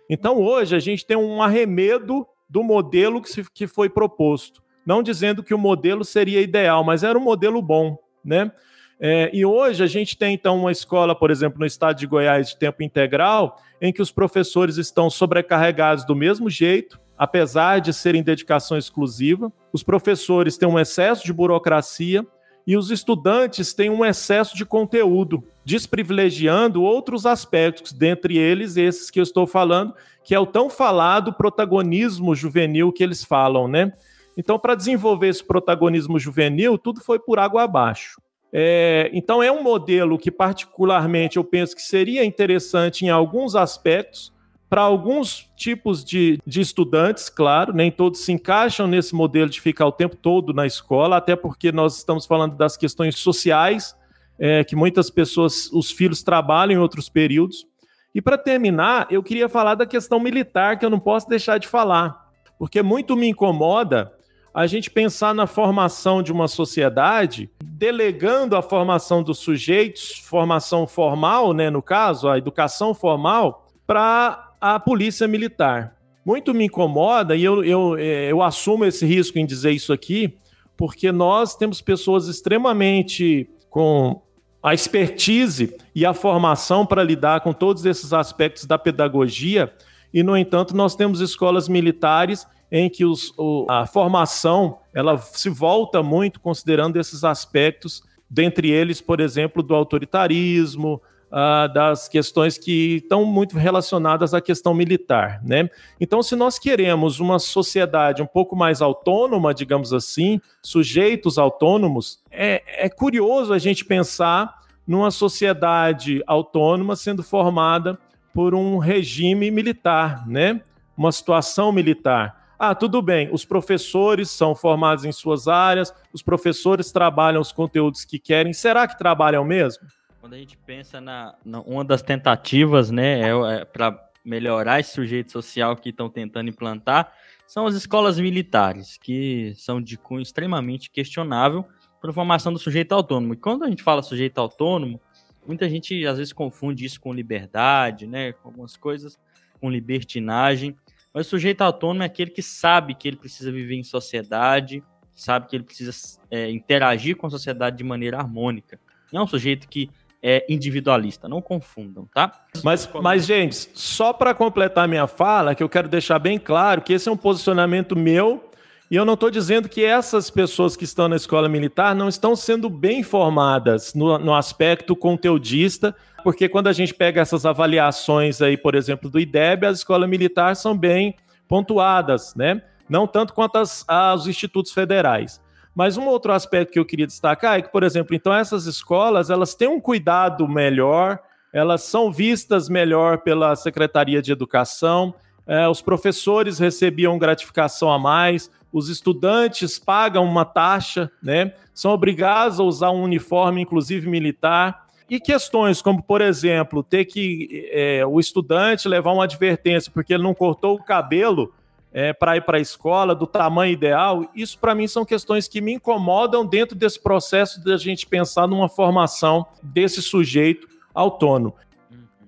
Speaker 3: Então, hoje, a gente tem um arremedo do modelo que, se, que foi proposto. Não dizendo que o modelo seria ideal, mas era um modelo bom, né? É, e hoje a gente tem, então, uma escola, por exemplo, no estado de Goiás, de tempo integral, em que os professores estão sobrecarregados do mesmo jeito, apesar de serem dedicação exclusiva. Os professores têm um excesso de burocracia, e os estudantes têm um excesso de conteúdo, desprivilegiando outros aspectos, dentre eles esses que eu estou falando, que é o tão falado protagonismo juvenil que eles falam, né? Então, para desenvolver esse protagonismo juvenil, tudo foi por água abaixo. É, então, é um modelo que, particularmente, eu penso que seria interessante em alguns aspectos, para alguns tipos de, de estudantes, claro, nem todos se encaixam nesse modelo de ficar o tempo todo na escola, até porque nós estamos falando das questões sociais, é, que muitas pessoas, os filhos trabalham em outros períodos. E para terminar, eu queria falar da questão militar, que eu não posso deixar de falar, porque muito me incomoda a gente pensar na formação de uma sociedade, delegando a formação dos sujeitos, formação formal, né, no caso, a educação formal, para a polícia militar. Muito me incomoda, e eu, eu, é, eu assumo esse risco em dizer isso aqui, porque nós temos pessoas extremamente com a expertise e a formação para lidar com todos esses aspectos da pedagogia, e, no entanto, nós temos escolas militares em que os, o, a formação ela se volta muito considerando esses aspectos, dentre eles, por exemplo, do autoritarismo, uh, das questões que estão muito relacionadas à questão militar, né? Então, se nós queremos uma sociedade um pouco mais autônoma, digamos assim, sujeitos autônomos, é, é curioso a gente pensar numa sociedade autônoma sendo formada por um regime militar, né? Uma situação militar. Ah, tudo bem, os professores são formados em suas áreas, os professores trabalham os conteúdos que querem. Será que trabalham mesmo?
Speaker 2: Quando a gente pensa na, na uma das tentativas, né, é, é para melhorar esse sujeito social que estão tentando implantar, são as escolas militares, que são de cunho extremamente questionável para a formação do sujeito autônomo. E quando a gente fala sujeito autônomo, muita gente às vezes confunde isso com liberdade, né, com algumas coisas, com libertinagem. Mas o sujeito autônomo é aquele que sabe que ele precisa viver em sociedade, sabe que ele precisa é, interagir com a sociedade de maneira harmônica. Não é um sujeito que é individualista, não confundam, tá?
Speaker 3: Mas, mas gente, só para completar minha fala, que eu quero deixar bem claro que esse é um posicionamento meu E eu não estou dizendo que essas pessoas que estão na escola militar não estão sendo bem formadas no, no aspecto conteudista, porque quando a gente pega essas avaliações aí, por exemplo, do IDEB, as escolas militares são bem pontuadas, né? Não tanto quanto as, as institutos federais. Mas um outro aspecto que eu queria destacar é que, por exemplo, então essas escolas, elas têm um cuidado melhor, elas são vistas melhor pela Secretaria de Educação, é, os professores recebiam gratificação a mais, os estudantes pagam uma taxa, né? São obrigados a usar um uniforme, inclusive militar. E questões como, por exemplo, ter que é, o estudante levar uma advertência porque ele não cortou o cabelo é, para ir para a escola do tamanho ideal, isso para mim são questões que me incomodam dentro desse processo de a gente pensar numa formação desse sujeito autônomo.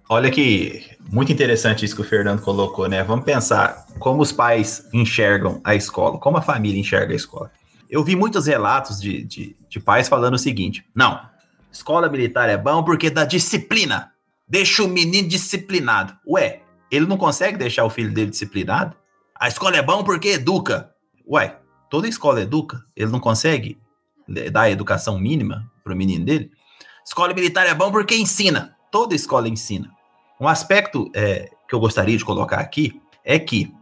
Speaker 5: Olha que muito interessante isso que o Fernando colocou, né? Vamos pensar como os pais enxergam a escola, como a família enxerga a escola. Eu vi muitos relatos de, de, de pais falando o seguinte: não, escola militar é bom porque dá disciplina, deixa o menino disciplinado. Ué, ele não consegue deixar o filho dele disciplinado? A escola é bom porque educa. Ué, toda escola educa, ele não consegue dar a educação mínima para o menino dele? Escola militar é bom porque ensina, toda escola ensina. Um aspecto é, que eu gostaria de colocar aqui é que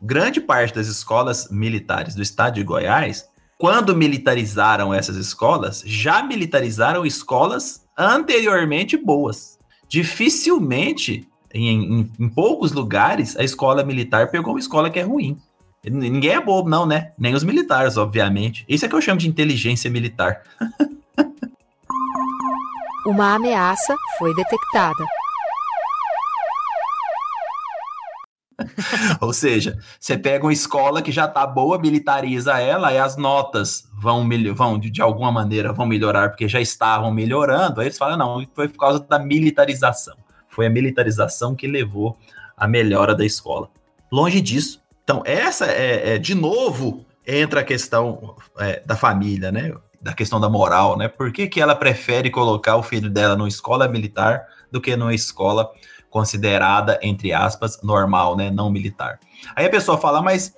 Speaker 5: grande parte das escolas militares do estado de Goiás, quando militarizaram essas escolas, já militarizaram escolas anteriormente boas. Dificilmente, em, em, em poucos lugares, a escola militar pegou uma escola que é ruim. Ninguém é bobo, não, né? Nem os militares, obviamente. Isso é que eu chamo de inteligência militar.
Speaker 7: Uma ameaça foi detectada.
Speaker 5: Ou seja, você pega uma escola que já está boa, militariza ela, e as notas vão, vão de, de, alguma maneira, vão melhorar, porque já estavam melhorando. Aí eles falam, não, foi por causa da militarização. Foi a militarização que levou à melhora da escola. Longe disso. Então, essa é, é de novo, entra a questão é, da família, né? Da questão da moral, né? Por que, que ela prefere colocar o filho dela numa escola militar do que numa escola considerada, entre aspas, normal, né? Não militar. Aí a pessoa fala, mas,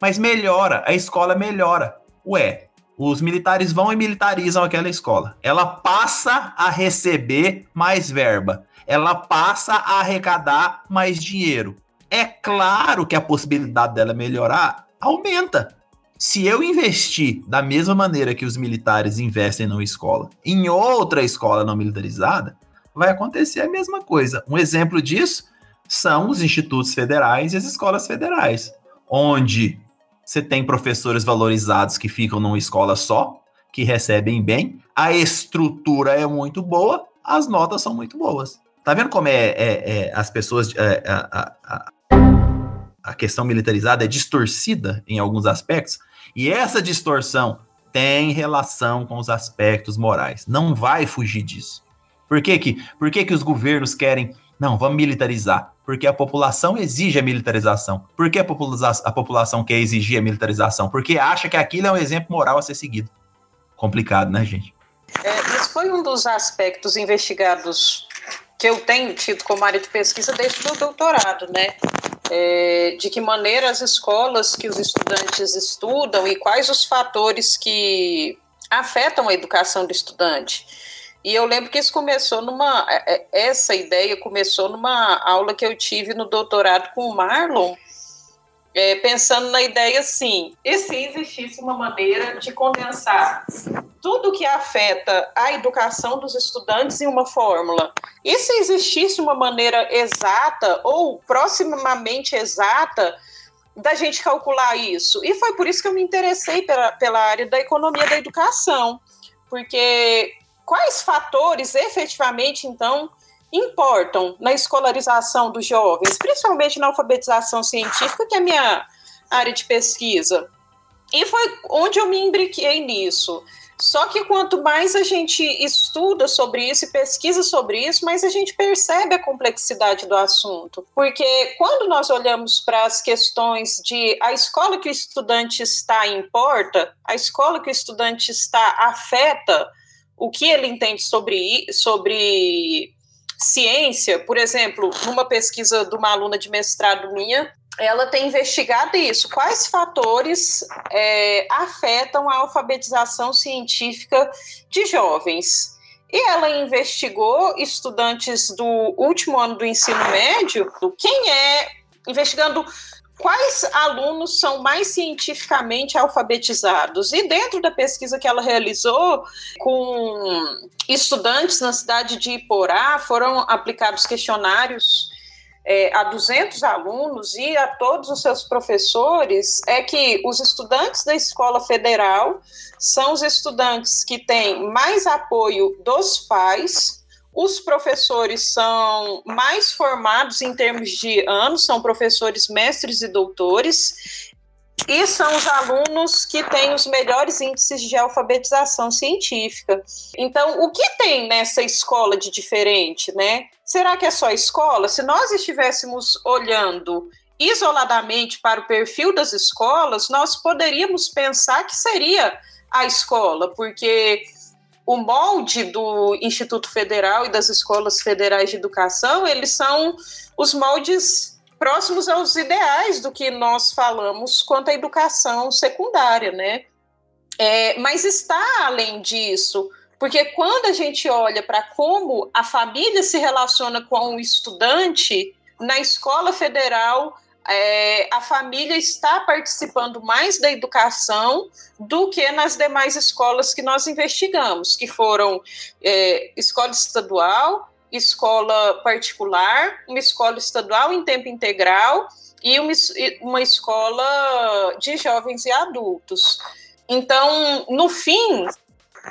Speaker 5: mas melhora, a escola melhora. Ué, os militares vão e militarizam aquela escola. Ela passa a receber mais verba. Ela passa a arrecadar mais dinheiro. É claro que a possibilidade dela melhorar aumenta. Se eu investir da mesma maneira que os militares investem numa escola, em outra escola não militarizada, vai acontecer a mesma coisa. Um exemplo disso são os institutos federais e as escolas federais, onde você tem professores valorizados que ficam numa escola só, que recebem bem, a estrutura é muito boa, as notas são muito boas. Tá vendo como é, é, é as pessoas. É, a, a, a questão militarizada é distorcida em alguns aspectos, e essa distorção tem relação com os aspectos morais. Não vai fugir disso. Por que que, por que que os governos querem, não, vamos militarizar? Porque a população exige a militarização. Por que a, popula a população quer exigir a militarização? Porque acha que aquilo é um exemplo moral a ser seguido. Complicado, né, gente?
Speaker 4: É, foi um dos aspectos investigados que eu tenho tido como área de pesquisa desde o doutorado, né? É, de que maneira as escolas que os estudantes estudam e quais os fatores que afetam a educação do estudante. E eu lembro que isso começou numa. É, é, essa ideia começou numa aula que eu tive no doutorado com o Marlon, é, pensando na ideia assim: e se existisse uma maneira de condensar tudo que afeta a educação dos estudantes em uma fórmula? E se existisse uma maneira exata ou proximamente exata da gente calcular isso? E foi por isso que eu me interessei pela, pela área da economia da educação, porque quais fatores efetivamente, então, importam na escolarização dos jovens, principalmente na alfabetização científica, que é a minha área de pesquisa. E foi onde eu me imbriquei nisso. Só que quanto mais a gente estuda sobre isso e pesquisa sobre isso, mais a gente percebe a complexidade do assunto. Porque quando nós olhamos para as questões de a escola que o estudante está importa, a escola que o estudante está afeta o que ele entende sobre, sobre ciência, por exemplo, numa pesquisa de uma aluna de mestrado minha, ela tem investigado isso. Quais fatores é, afetam a alfabetização científica de jovens? E ela investigou estudantes do último ano do ensino médio, quem é, investigando quais alunos são mais cientificamente alfabetizados. E dentro da pesquisa que ela realizou com estudantes na cidade de Iporá, foram aplicados questionários é, a 200 alunos e a todos os seus professores é que os estudantes da escola federal são os estudantes que têm mais apoio dos pais, os professores são mais formados em termos de anos, são professores mestres e doutores, e são os alunos que têm os melhores índices de alfabetização científica. Então, o que tem nessa escola de diferente, né? Será que é só escola? Se nós estivéssemos olhando isoladamente para o perfil das escolas, nós poderíamos pensar que seria a escola, porque o molde do Instituto Federal e das escolas federais de educação, eles são os moldes próximos aos ideais do que nós falamos quanto à educação secundária, né? É, mas está além disso, porque quando a gente olha para como a família se relaciona com o estudante, na escola federal, é, a família está participando mais da educação do que nas demais escolas que nós investigamos, que foram é, escola estadual, escola particular, uma escola estadual em tempo integral e uma, uma escola de jovens e adultos. Então, no fim,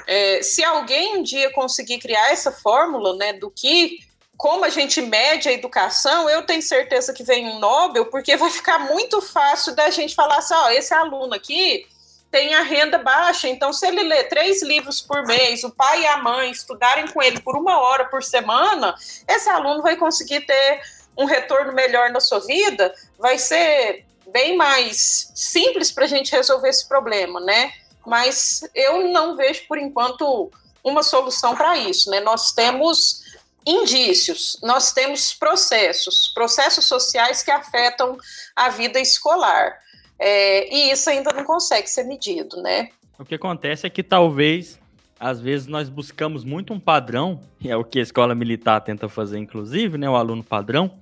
Speaker 4: é, se alguém um dia conseguir criar essa fórmula, né, do que como a gente mede a educação, eu tenho certeza que vem um Nobel, porque vai ficar muito fácil da gente falar assim, ó, esse aluno aqui tem a renda baixa, então se ele lê três livros por mês, o pai e a mãe estudarem com ele por uma hora por semana, esse aluno vai conseguir ter um retorno melhor na sua vida, vai ser bem mais simples para a gente resolver esse problema, né? mas eu não vejo, por enquanto, uma solução para isso. Né? Nós temos indícios, nós temos processos, processos sociais que afetam a vida escolar. É, e isso ainda não consegue ser medido, né?
Speaker 2: O que acontece é que talvez, às vezes, nós buscamos muito um padrão, e é o que a escola militar tenta fazer, inclusive, né? O aluno padrão,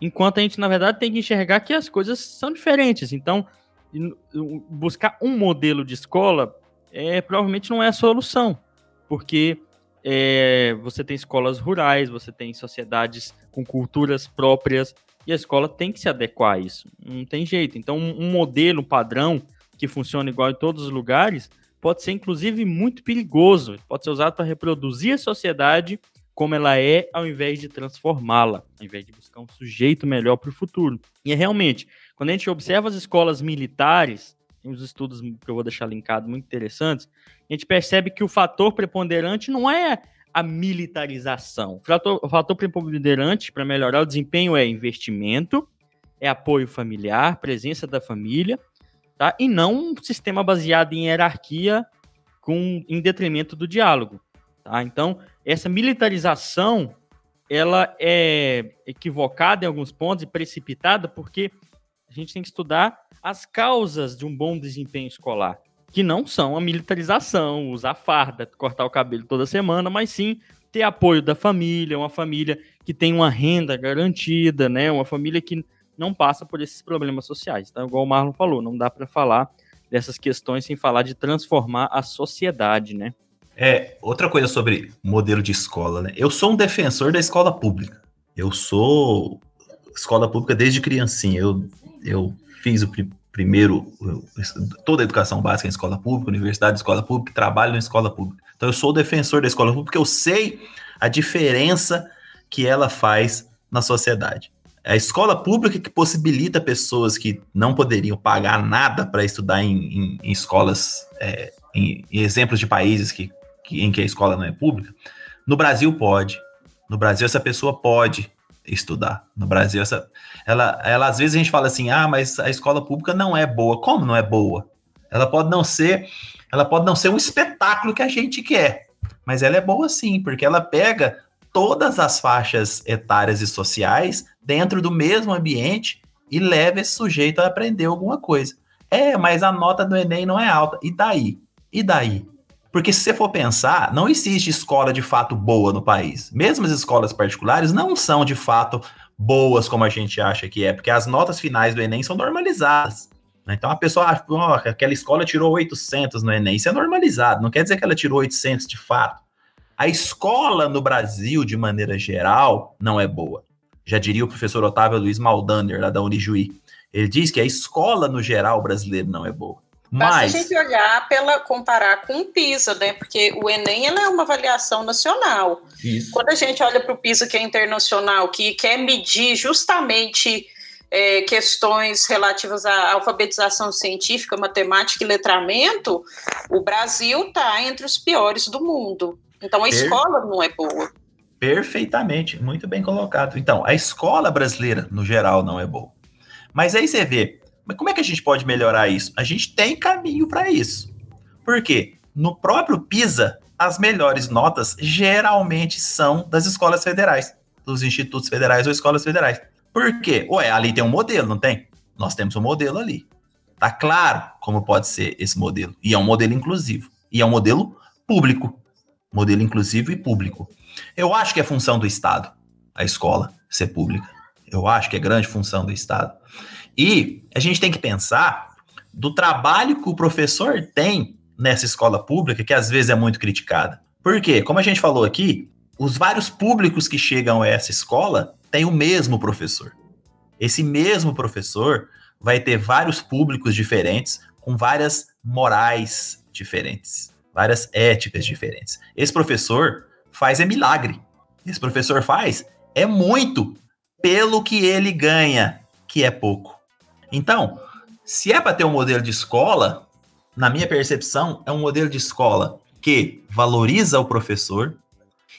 Speaker 2: enquanto a gente, na verdade, tem que enxergar que as coisas são diferentes. Então, buscar um modelo de escola é, provavelmente não é a solução, porque é, você tem escolas rurais, você tem sociedades com culturas próprias, e a escola tem que se adequar a isso, não tem jeito. Então, um, modelo, padrão que funciona igual em todos os lugares, pode ser inclusive muito perigoso, pode ser usado para reproduzir a sociedade como ela é, ao invés de transformá-la, ao invés de buscar um sujeito melhor para o futuro. E é realmente, quando a gente observa as escolas militares, uns estudos que eu vou deixar linkado muito interessantes, a gente percebe que o fator preponderante não é a militarização. O fator, o fator preponderante para melhorar o desempenho é investimento, é apoio familiar, presença da família, tá? E não um sistema baseado em hierarquia com em detrimento do diálogo, tá? Então, essa militarização ela é equivocada em alguns pontos e precipitada porque a gente tem que estudar as causas de um bom desempenho escolar, que não são a militarização, usar farda, cortar o cabelo toda semana, mas sim ter apoio da família, uma família que tem uma renda garantida, né? Uma família que não passa por esses problemas sociais. Então, igual o Marlon falou, não dá para falar dessas questões sem falar de transformar a sociedade, né?
Speaker 5: É, outra coisa sobre modelo de escola, né? Eu sou um defensor da escola pública. Eu sou escola pública desde criancinha. Eu eu fiz o pr primeiro, toda a educação básica em escola pública, universidade, escola pública, trabalho em escola pública. Então eu sou defensor da escola pública, eu sei a diferença que ela faz na sociedade. É a escola pública que possibilita pessoas que não poderiam pagar nada para estudar em, em, em escolas, é, em, em, exemplos de países que, que, em que a escola não é pública. No Brasil pode. No Brasil essa pessoa pode estudar. No Brasil, essa, ela, ela às vezes a gente fala assim, ah, mas a escola pública não é boa. Como não é boa? Ela pode não ser, ela pode não ser um espetáculo que a gente quer, mas ela é boa sim, porque ela pega todas as faixas etárias e sociais dentro do mesmo ambiente e leva esse sujeito a aprender alguma coisa. É, mas a nota do Enem não é alta. E daí? E daí? Porque se você for pensar, não existe escola de fato boa no país. Mesmo as escolas particulares não são de fato boas como a gente acha que é, porque as notas finais do Enem são normalizadas. né? Então a pessoa acha, "Ó, aquela escola tirou 800 no Enem, isso é normalizado, não quer dizer que ela tirou 800 de fato. A escola no Brasil, de maneira geral, não é boa. Já diria o professor Otávio Luiz Maldander, lá da Unijuí. Ele diz que a escola, no geral, brasileira não é boa.
Speaker 4: Basta
Speaker 5: Mas,
Speaker 4: a gente olhar pela comparar com o PISA, né? Porque o Enem é uma avaliação nacional.
Speaker 5: isso.
Speaker 4: Quando a gente olha para o PISA, que é internacional, que quer medir justamente é, questões relativas à alfabetização científica, matemática e letramento, o Brasil está entre os piores do mundo. Então a
Speaker 5: Per-
Speaker 4: escola não é boa.
Speaker 5: Perfeitamente, muito bem colocado. Então, a escola brasileira, no geral, não é boa. Mas aí você vê, mas como é que a gente pode melhorar isso? A gente tem caminho para isso. Por quê? No próprio PISA, as melhores notas geralmente são das escolas federais, dos institutos federais ou escolas federais. Por quê? Ué, ali tem um modelo, não tem? Nós temos um modelo ali. Tá claro como pode ser esse modelo. E é um modelo inclusivo. E é um modelo público. Modelo inclusivo e público. Eu acho que é função do Estado a escola ser pública. Eu acho que é grande função do Estado. E a gente tem que pensar do trabalho que o professor tem nessa escola pública, que às vezes é muito criticada. Por quê? Como a gente falou aqui, os vários públicos que chegam a essa escola têm o mesmo professor. Esse mesmo professor vai ter vários públicos diferentes, com várias morais diferentes, várias éticas diferentes. Esse professor faz é milagre. Esse professor faz é muito pelo que ele ganha, que é pouco. Então, se é para ter um modelo de escola, na minha percepção, é um modelo de escola que valoriza o professor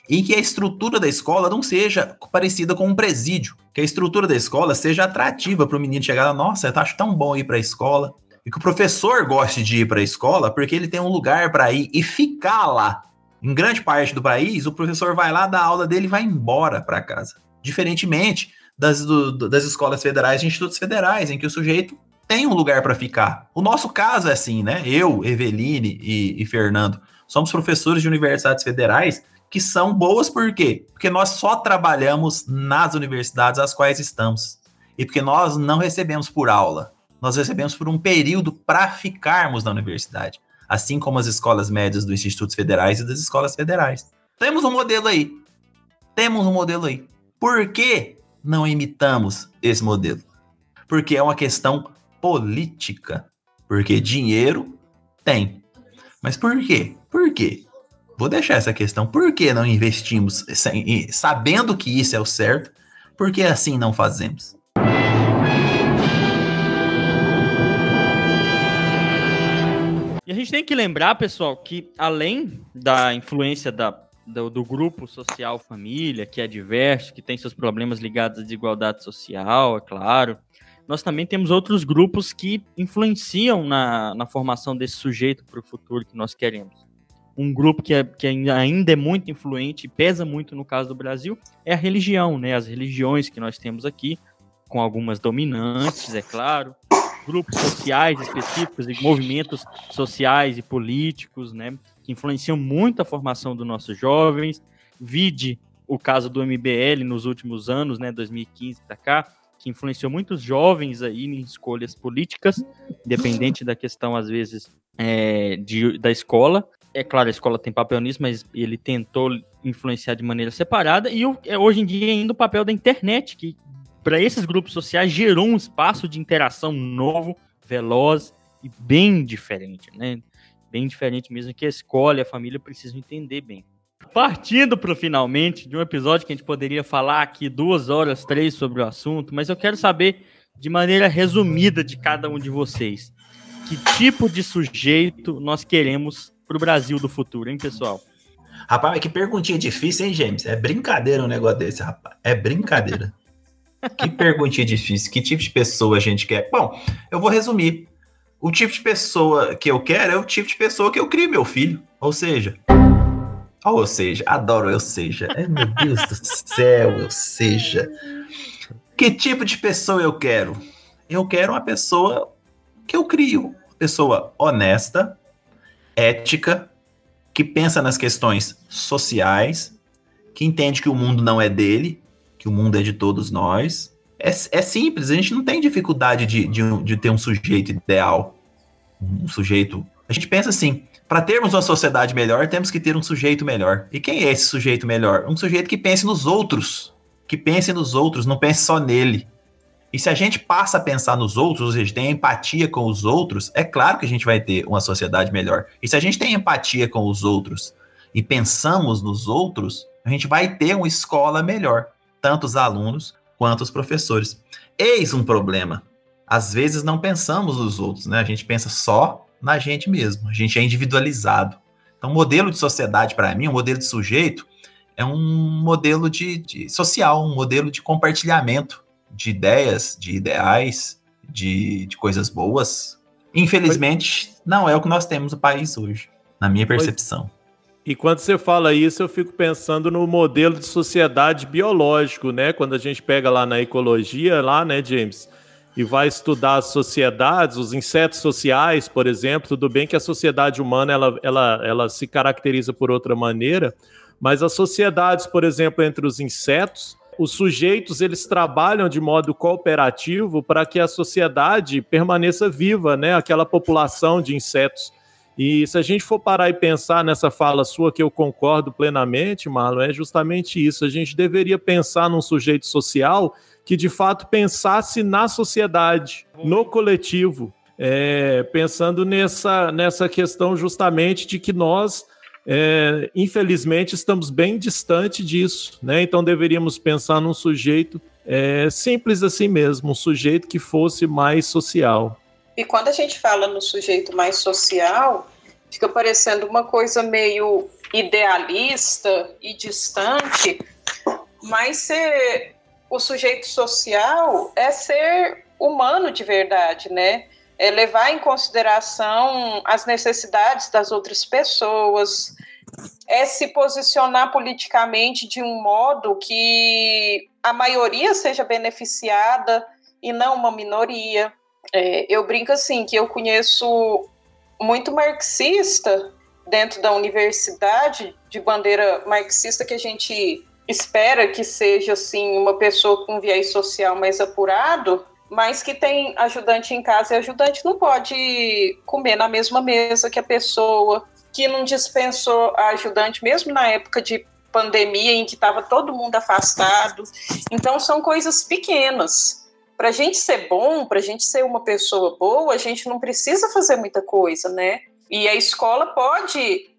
Speaker 5: e que a estrutura da escola não seja parecida com um presídio, que a estrutura da escola seja atrativa para o menino chegar lá, nossa, eu acho tão bom ir para a escola, e que o professor goste de ir para a escola porque ele tem um lugar para ir e ficar lá. Em grande parte do país, o professor vai lá, dá aula dele e vai embora para casa. Diferentemente das, do- das escolas federais e institutos federais, em que o sujeito tem um lugar para ficar. O nosso caso é assim, né? Eu, Eveline e, e Fernando somos professores de universidades federais que são boas por quê? Porque nós só trabalhamos nas universidades às quais estamos. E porque nós não recebemos por aula. Nós recebemos por um período para ficarmos na universidade. Assim como as escolas médias dos institutos federais e das escolas federais. Temos um modelo aí. Temos um modelo aí. Por que não imitamos esse modelo? Porque é uma questão política. Porque dinheiro tem. Mas por quê? Por quê? Vou deixar essa questão. Por que não investimos sem- sabendo que isso é o certo? Por que assim não fazemos?
Speaker 2: E a gente tem que lembrar, pessoal, que além da influência da, do, do grupo social família, que é diverso, que tem seus problemas ligados à desigualdade social, é claro, nós também temos outros grupos que influenciam na, na formação desse sujeito para o futuro que nós queremos. Um grupo que, é, que ainda é muito influente e pesa muito no caso do Brasil é a religião, né? As religiões que nós temos aqui, com algumas dominantes, é claro, grupos sociais específicos e movimentos sociais e políticos, né, que influenciam muito a formação dos nossos jovens. Vide o caso do MBL nos últimos anos, né, 2015 para cá, que influenciou muitos jovens aí em escolhas políticas, independente da questão às vezes é, de, da escola. É claro, a escola tem papel nisso, mas ele tentou influenciar de maneira separada. E é, hoje em dia ainda o papel da internet, que para esses grupos sociais gerou um espaço de interação novo, veloz e bem diferente, né? Bem diferente mesmo que a escola e a família precisam entender bem. Partindo para finalmente de um episódio que a gente poderia falar aqui duas horas, três sobre o assunto, mas eu quero saber de maneira resumida de cada um de vocês que tipo de sujeito nós queremos para o Brasil do futuro, hein, pessoal?
Speaker 5: Rapaz, que perguntinha difícil, hein, James? É brincadeira um negócio desse, rapaz. É brincadeira. que perguntinha difícil. Que tipo de pessoa a gente quer? Bom, eu vou resumir. O tipo de pessoa que eu quero é o tipo de pessoa que eu crio meu filho. Ou seja. Ou seja, adoro eu seja. Ai, meu Deus do céu, eu seja. Que tipo de pessoa eu quero? Eu quero uma pessoa que eu crio, pessoa honesta, ética, que pensa nas questões sociais, que entende que o mundo não é dele, que o mundo é de todos nós. É, é simples, a gente não tem dificuldade de, de, de ter um sujeito ideal, um sujeito. A gente pensa assim: para termos uma sociedade melhor, temos que ter um sujeito melhor. E quem é esse sujeito melhor? Um sujeito que pense nos outros, que pense nos outros, não pense só nele. E se a gente passa a pensar nos outros, ou seja, tem empatia com os outros, é claro que a gente vai ter uma sociedade melhor. E se a gente tem empatia com os outros e pensamos nos outros, a gente vai ter uma escola melhor, tanto os alunos quanto os professores. Eis um problema. Às vezes não pensamos nos outros, né? A gente pensa só na gente mesmo. A gente é individualizado. Então, modelo de sociedade, para mim, um modelo de sujeito, é um modelo de, de social, um modelo de compartilhamento de ideias, de ideais, de, de coisas boas. Infelizmente, não é o que nós temos no país hoje, na minha percepção.
Speaker 3: E quando você fala isso, eu fico pensando no modelo de sociedade biológico, né? Quando a gente pega lá na ecologia, lá, né, James, e vai estudar as sociedades, os insetos sociais, por exemplo, tudo bem que a sociedade humana ela, ela, ela se caracteriza por outra maneira, mas as sociedades, por exemplo, entre os insetos, os sujeitos eles trabalham de modo cooperativo para que a sociedade permaneça viva, né? Aquela população de insetos. E se a gente for parar e pensar nessa fala sua, que eu concordo plenamente, Marlon, é justamente isso. A gente deveria pensar num sujeito social que de fato pensasse na sociedade, no coletivo, é, pensando nessa, nessa questão justamente de que nós é, infelizmente, estamos bem distante disso, né? Então deveríamos pensar num sujeito é, simples assim mesmo, um sujeito que fosse mais social.
Speaker 4: E quando a gente fala no sujeito mais social, fica parecendo uma coisa meio idealista e distante, mas ser o sujeito social é ser humano de verdade, né? é levar em consideração as necessidades das outras pessoas, é se posicionar politicamente de um modo que a maioria seja beneficiada e não uma minoria. É, eu brinco assim que eu conheço muito marxista dentro da universidade de bandeira marxista que a gente espera que seja assim uma pessoa com viés social mais apurado mas que tem ajudante em casa e ajudante não pode comer na mesma mesa que a pessoa que não dispensou a ajudante, mesmo na época de pandemia em que estava todo mundo afastado. Então, são coisas pequenas. Para a gente ser bom, para a gente ser uma pessoa boa, a gente não precisa fazer muita coisa, né? E a escola pode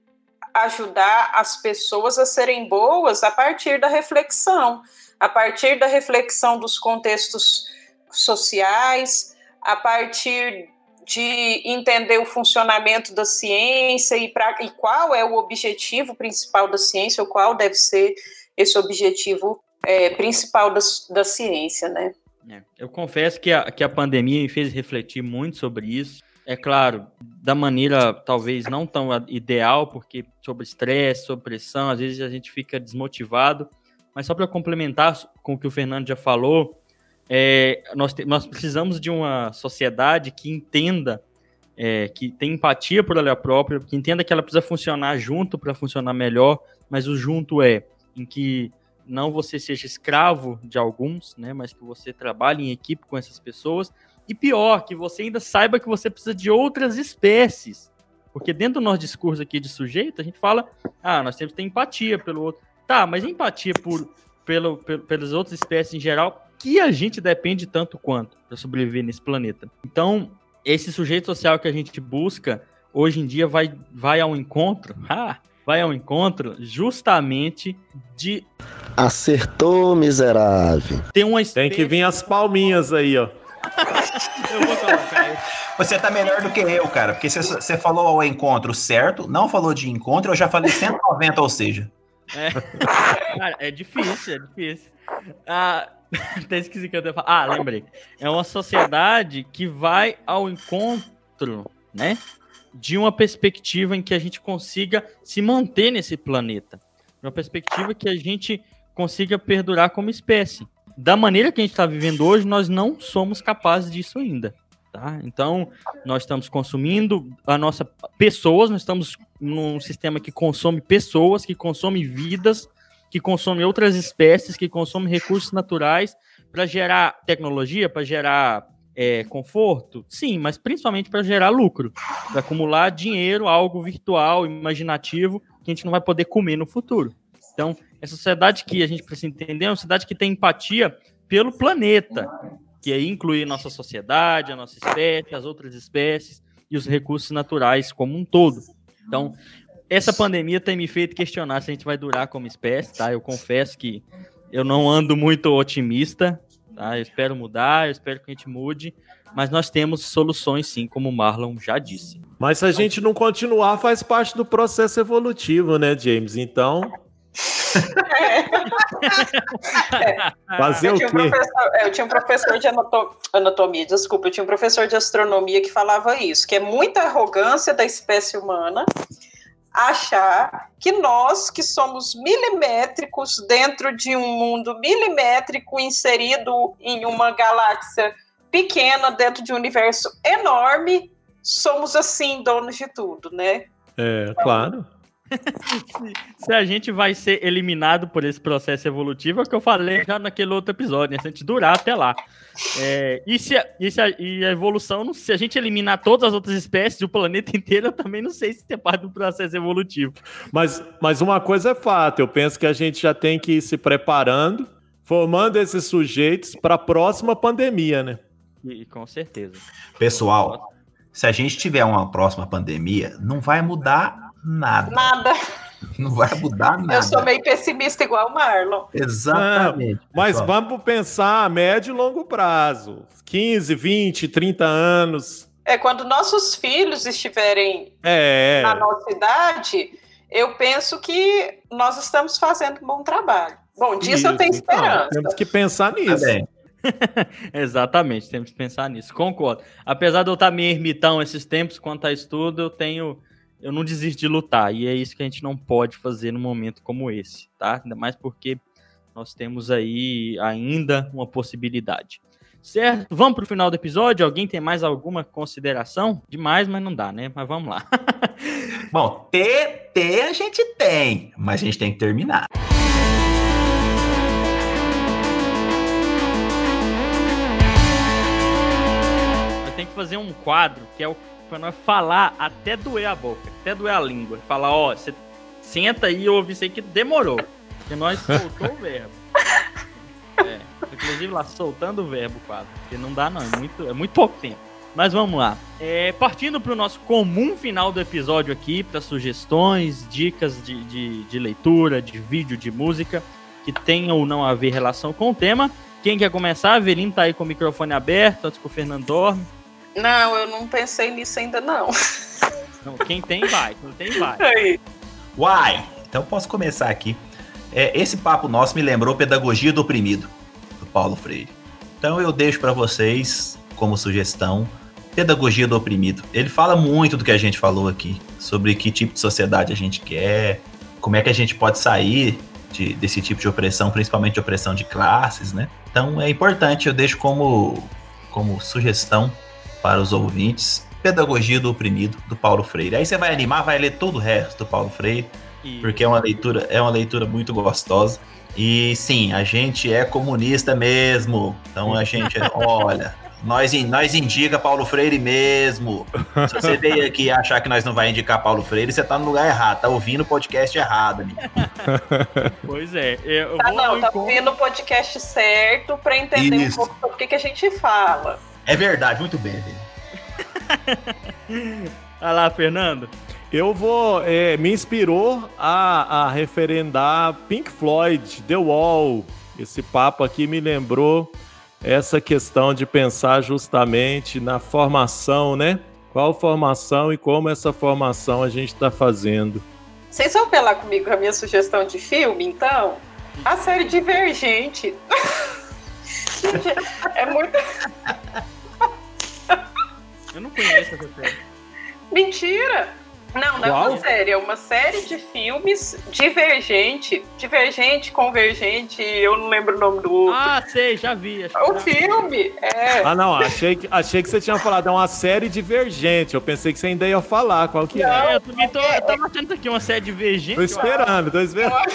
Speaker 4: ajudar as pessoas a serem boas a partir da reflexão, a partir da reflexão dos contextos sociais, a partir de entender o funcionamento da ciência e, pra, e qual é o objetivo principal da ciência, ou qual deve ser esse objetivo é, principal da, da ciência, né?
Speaker 2: É, eu confesso que a, que a pandemia me fez refletir muito sobre isso. É claro, da maneira talvez não tão ideal, porque sobre estresse, sobre pressão, às vezes a gente fica desmotivado. Mas só para complementar com o que o Fernando já falou, é, nós, te, nós precisamos de uma sociedade que entenda, é, que tem empatia por ela própria, que entenda que ela precisa funcionar junto para funcionar melhor, mas o junto é em que não você seja escravo de alguns, né, mas que você trabalhe em equipe com essas pessoas, e pior, que você ainda saiba que você precisa de outras espécies. Porque dentro do nosso discurso aqui de sujeito, a gente fala, ah, nós temos que ter empatia pelo outro. Tá, mas empatia por, pelo, pelo, pelas outras espécies em geral que a gente depende tanto quanto para sobreviver nesse planeta. Então, esse sujeito social que a gente busca hoje em dia vai, vai ao encontro, ah, vai ao encontro justamente de
Speaker 6: acertou miserável.
Speaker 3: Tem uma espécie... Tem que vir as palminhas aí, ó.
Speaker 5: Eu vou colocar Você tá melhor do que eu, cara, porque você, você falou ao encontro certo, não falou de encontro, eu já falei 190, ou seja.
Speaker 2: É, cara, é difícil, é difícil. Ah, Até esqueci que eu ia falar. Ah, lembrei. É uma sociedade que vai ao encontro, né? De uma perspectiva em que a gente consiga se manter nesse planeta. Uma perspectiva que a gente consiga perdurar como espécie. Da maneira que a gente está vivendo hoje, nós não somos capazes disso ainda. Tá? Então, nós estamos consumindo a nossa pessoas, nós estamos num sistema que consome pessoas, que consome vidas, que consome outras espécies, que consome recursos naturais para gerar tecnologia, para gerar é, conforto? Sim, mas principalmente para gerar lucro, para acumular dinheiro, algo virtual, imaginativo, que a gente não vai poder comer no futuro. Então, essa sociedade que a gente precisa entender é uma sociedade que tem empatia pelo planeta, que aí inclui a nossa sociedade, a nossa espécie, as outras espécies e os recursos naturais como um todo. Então, essa pandemia tem me feito questionar se a gente vai durar como espécie, tá? Eu confesso que eu não ando muito otimista, tá? Eu espero mudar, eu espero que a gente mude, mas nós temos soluções sim, como o Marlon já disse.
Speaker 3: Mas se a gente não continuar, faz parte do processo evolutivo, né, James? Então, Fazer
Speaker 4: eu
Speaker 3: o
Speaker 4: tinha, um professor, eu tinha um professor de anato- anatomia, desculpa, eu tinha um professor de astronomia que falava isso, que é muita arrogância da espécie humana achar que nós, que somos milimétricos dentro de um mundo milimétrico inserido em uma galáxia pequena dentro de um universo enorme, somos assim donos de tudo, né?
Speaker 3: É, claro.
Speaker 2: Se a gente vai ser eliminado por esse processo evolutivo, é o que eu falei já naquele outro episódio, né? Se a gente durar até lá. É, e, se a, e, se a, e a evolução, não- se a gente eliminar todas as outras espécies do planeta inteiro, eu também não sei se é parte do processo evolutivo.
Speaker 3: Mas, mas uma coisa é fato, eu penso que a gente já tem que ir se preparando, formando esses sujeitos para a próxima pandemia, né?
Speaker 2: E, com certeza.
Speaker 5: Pessoal, se a gente tiver uma próxima pandemia, não vai mudar nada.
Speaker 4: Nada.
Speaker 5: Não vai mudar nada.
Speaker 4: Eu sou meio pessimista igual o Marlon.
Speaker 5: Exatamente.
Speaker 3: Mas
Speaker 5: pessoal.
Speaker 3: vamos pensar a médio e longo prazo. 15, 20, 30 anos.
Speaker 4: É quando nossos filhos estiverem
Speaker 3: É,
Speaker 4: na nossa idade, eu penso que nós estamos fazendo um bom trabalho. Bom, disso eu tenho
Speaker 3: isso, então,
Speaker 4: esperança.
Speaker 3: temos que pensar nisso.
Speaker 5: Também.
Speaker 2: Exatamente, temos que pensar nisso. Concordo. Apesar de eu estar meio ermitão esses tempos quanto a estudo, eu tenho. Eu não desisto de lutar. E é isso que a gente não pode fazer num momento como esse, tá? Ainda mais porque nós temos aí ainda uma possibilidade. Certo? Vamos pro final do episódio? Alguém tem mais alguma consideração? Demais, mas não dá, né? Mas vamos lá.
Speaker 5: Bom, ter, ter a gente tem, mas a gente tem que terminar.
Speaker 2: Temos que fazer um quadro que é o para nós falar até doer a boca, até doer a língua. Falar, ó, você senta aí e ouve isso aí que demorou. Porque nós soltou o verbo. É, inclusive lá, soltando o verbo quase. Porque não dá não, é muito, é muito pouco tempo. Mas vamos lá. É, partindo para o nosso comum final do episódio aqui, para sugestões, dicas de, de, de leitura, de vídeo, de música, que tenham ou não a ver relação com o tema. Quem quer começar? Avelino tá aí com o microfone aberto, antes que o Fernando dorme.
Speaker 4: Não, eu não pensei nisso ainda, não.
Speaker 2: Não, quem tem vai, quem tem vai.
Speaker 4: Aí.
Speaker 5: Uai! Então eu posso começar aqui. É, esse papo nosso me lembrou Pedagogia do Oprimido, do Paulo Freire. Então eu deixo para vocês, como sugestão, Pedagogia do Oprimido. Ele fala muito do que a gente falou aqui, sobre que tipo de sociedade a gente quer, como é que a gente pode sair de- desse tipo de opressão, principalmente de opressão de classes, né? Então é importante, eu deixo como, como sugestão para os ouvintes, Pedagogia do Oprimido, do Paulo Freire. Aí você vai animar, vai ler todo o resto do Paulo Freire,
Speaker 2: E-
Speaker 5: porque é uma leitura, é uma leitura muito gostosa. E sim, a gente é comunista mesmo. Então a gente, olha, nós, in- nós indica Paulo Freire mesmo. Se você veio aqui achar que nós não vai indicar Paulo Freire, você tá no lugar errado, tá ouvindo o podcast errado, amigo.
Speaker 2: Pois é, eu
Speaker 4: Tá,
Speaker 2: vou
Speaker 4: não, tá
Speaker 2: encontro-
Speaker 4: ouvindo o podcast certo para entender
Speaker 5: Isso.
Speaker 4: um pouco sobre o que, que a gente fala.
Speaker 5: É verdade, muito bem, velho.
Speaker 2: Olha lá, Fernando.
Speaker 3: Eu vou. é, me inspirou a, a referendar Pink Floyd, The Wall. Esse papo aqui me lembrou essa questão de pensar justamente na formação, né? Qual formação e como essa formação a gente está fazendo.
Speaker 4: Vocês vão apelar comigo com a minha sugestão de filme, então? A série Divergente. Gente, é muito.
Speaker 2: Eu não conheço essa série.
Speaker 4: Mentira! Não, não é
Speaker 3: Qual?
Speaker 4: uma série, é uma série de filmes divergente, divergente, convergente, eu não lembro o nome do outro.
Speaker 2: Ah, sei, já vi. acho que
Speaker 4: o
Speaker 2: já-
Speaker 4: filme é.
Speaker 3: Ah, não, achei que, achei que você tinha falado, é uma série divergente. Eu pensei que você ainda ia falar qual que é.
Speaker 2: É, eu também tô, eu tava achando aqui uma série divergente.
Speaker 3: Tô esperando, tô esperando.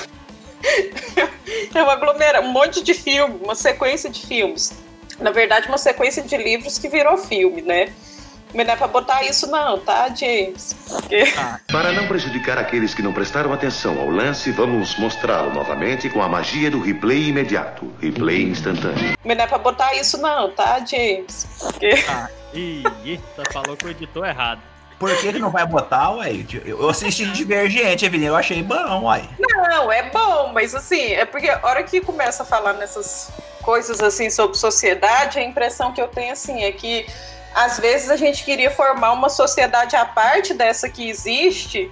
Speaker 4: É uma aglomera, um monte de filme, uma sequência de filmes. Na verdade, uma sequência de livros que virou filme, né? Mas não é pra botar isso não, tá, James? Porque...
Speaker 1: Para não prejudicar aqueles que não prestaram atenção ao lance, vamos mostrá-lo novamente com a magia do replay imediato. Replay instantâneo.
Speaker 4: Mas não é pra botar isso não, tá, James? Porque...
Speaker 2: Ah, ih, eita, falou que o editor errado.
Speaker 5: Por que, que não vai botar, ué? Eu assisti Divergente, Evelyn, eu achei bom, uai.
Speaker 4: Não, é bom, mas assim, é porque a hora que começa a falar nessas coisas assim sobre sociedade, a impressão que eu tenho assim é que às vezes a gente queria formar uma sociedade à parte dessa que existe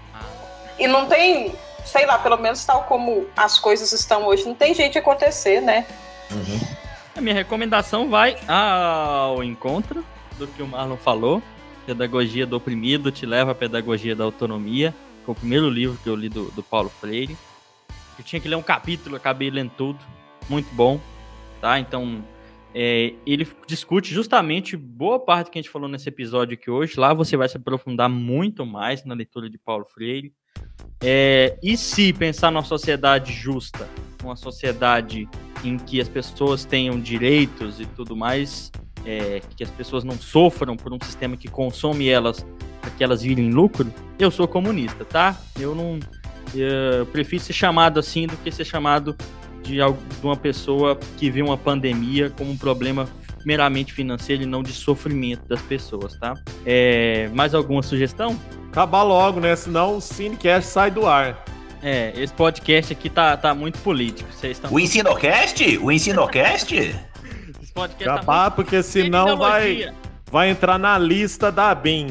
Speaker 4: e não tem, sei lá, pelo menos tal como as coisas estão hoje, não tem jeito de acontecer, né?
Speaker 2: A minha recomendação vai ao encontro do que o Marlon falou. Pedagogia do Oprimido te leva à Pedagogia da Autonomia. Foi o primeiro livro que eu li do, do Paulo Freire. Eu tinha que ler um capítulo, acabei lendo tudo. Muito bom, tá? Então, é, ele discute justamente boa parte que a gente falou nesse episódio aqui hoje. Lá você vai se aprofundar muito mais na leitura de Paulo Freire. É, e se pensar numa sociedade justa, uma sociedade em que as pessoas tenham direitos e tudo mais, é, que as pessoas não sofram por um sistema que consome elas para que elas virem lucro, eu sou comunista, tá? Eu não. Eu prefiro ser chamado assim do que ser chamado de, uma pessoa que vê uma pandemia como um problema meramente financeiro e não de sofrimento das pessoas, tá? É, mais alguma sugestão?
Speaker 3: Acabar logo, né? Senão o Cinecast sai do ar.
Speaker 2: É, esse podcast aqui tá, tá muito político. Vocês estão.
Speaker 5: O Ensinocast? O Ensinocast?
Speaker 2: Esse podcast tá
Speaker 3: Acabar, porque
Speaker 2: Sem
Speaker 3: senão vai, vai entrar na lista da BIM.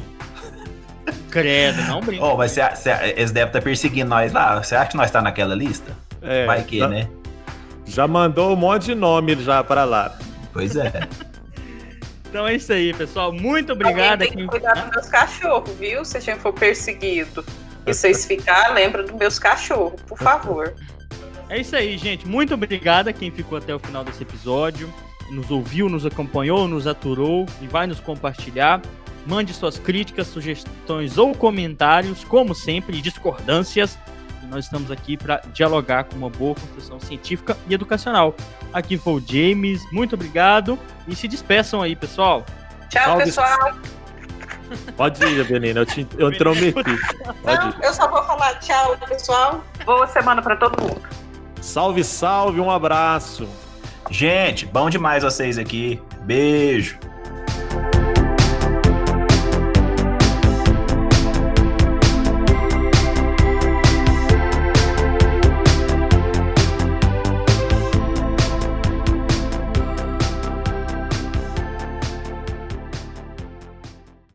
Speaker 2: Credo, não brinca.
Speaker 5: Ô, mas cê, cê, eles devem estar perseguindo nós lá. Você acha que nós tá naquela lista?
Speaker 3: É,
Speaker 5: Vai que,
Speaker 3: já,
Speaker 5: né?
Speaker 3: Já mandou um monte de nome já pra lá.
Speaker 5: Pois é.
Speaker 2: Então é isso aí, pessoal. Muito obrigado.
Speaker 4: Tem que cuidar dos meus cachorros, viu? Se a gente for perseguido e vocês ficar, lembra dos meus cachorros, por favor.
Speaker 2: É isso aí, gente. Muito obrigado a quem ficou até o final desse episódio. Nos ouviu, nos acompanhou, nos aturou e vai nos compartilhar. Mande suas críticas, sugestões ou comentários, como sempre, discordâncias. Nós estamos aqui para dialogar com uma boa construção científica e educacional. Aqui foi o James, muito obrigado e se despeçam aí, pessoal.
Speaker 4: Tchau,
Speaker 3: Salve.
Speaker 4: pessoal.
Speaker 3: Pode ir, Avelina, eu te eu intrometi.
Speaker 4: Não, eu só vou falar tchau, pessoal. Boa semana para todo mundo.
Speaker 3: Salve, salve, um abraço.
Speaker 5: Gente, bom demais vocês aqui. Beijo.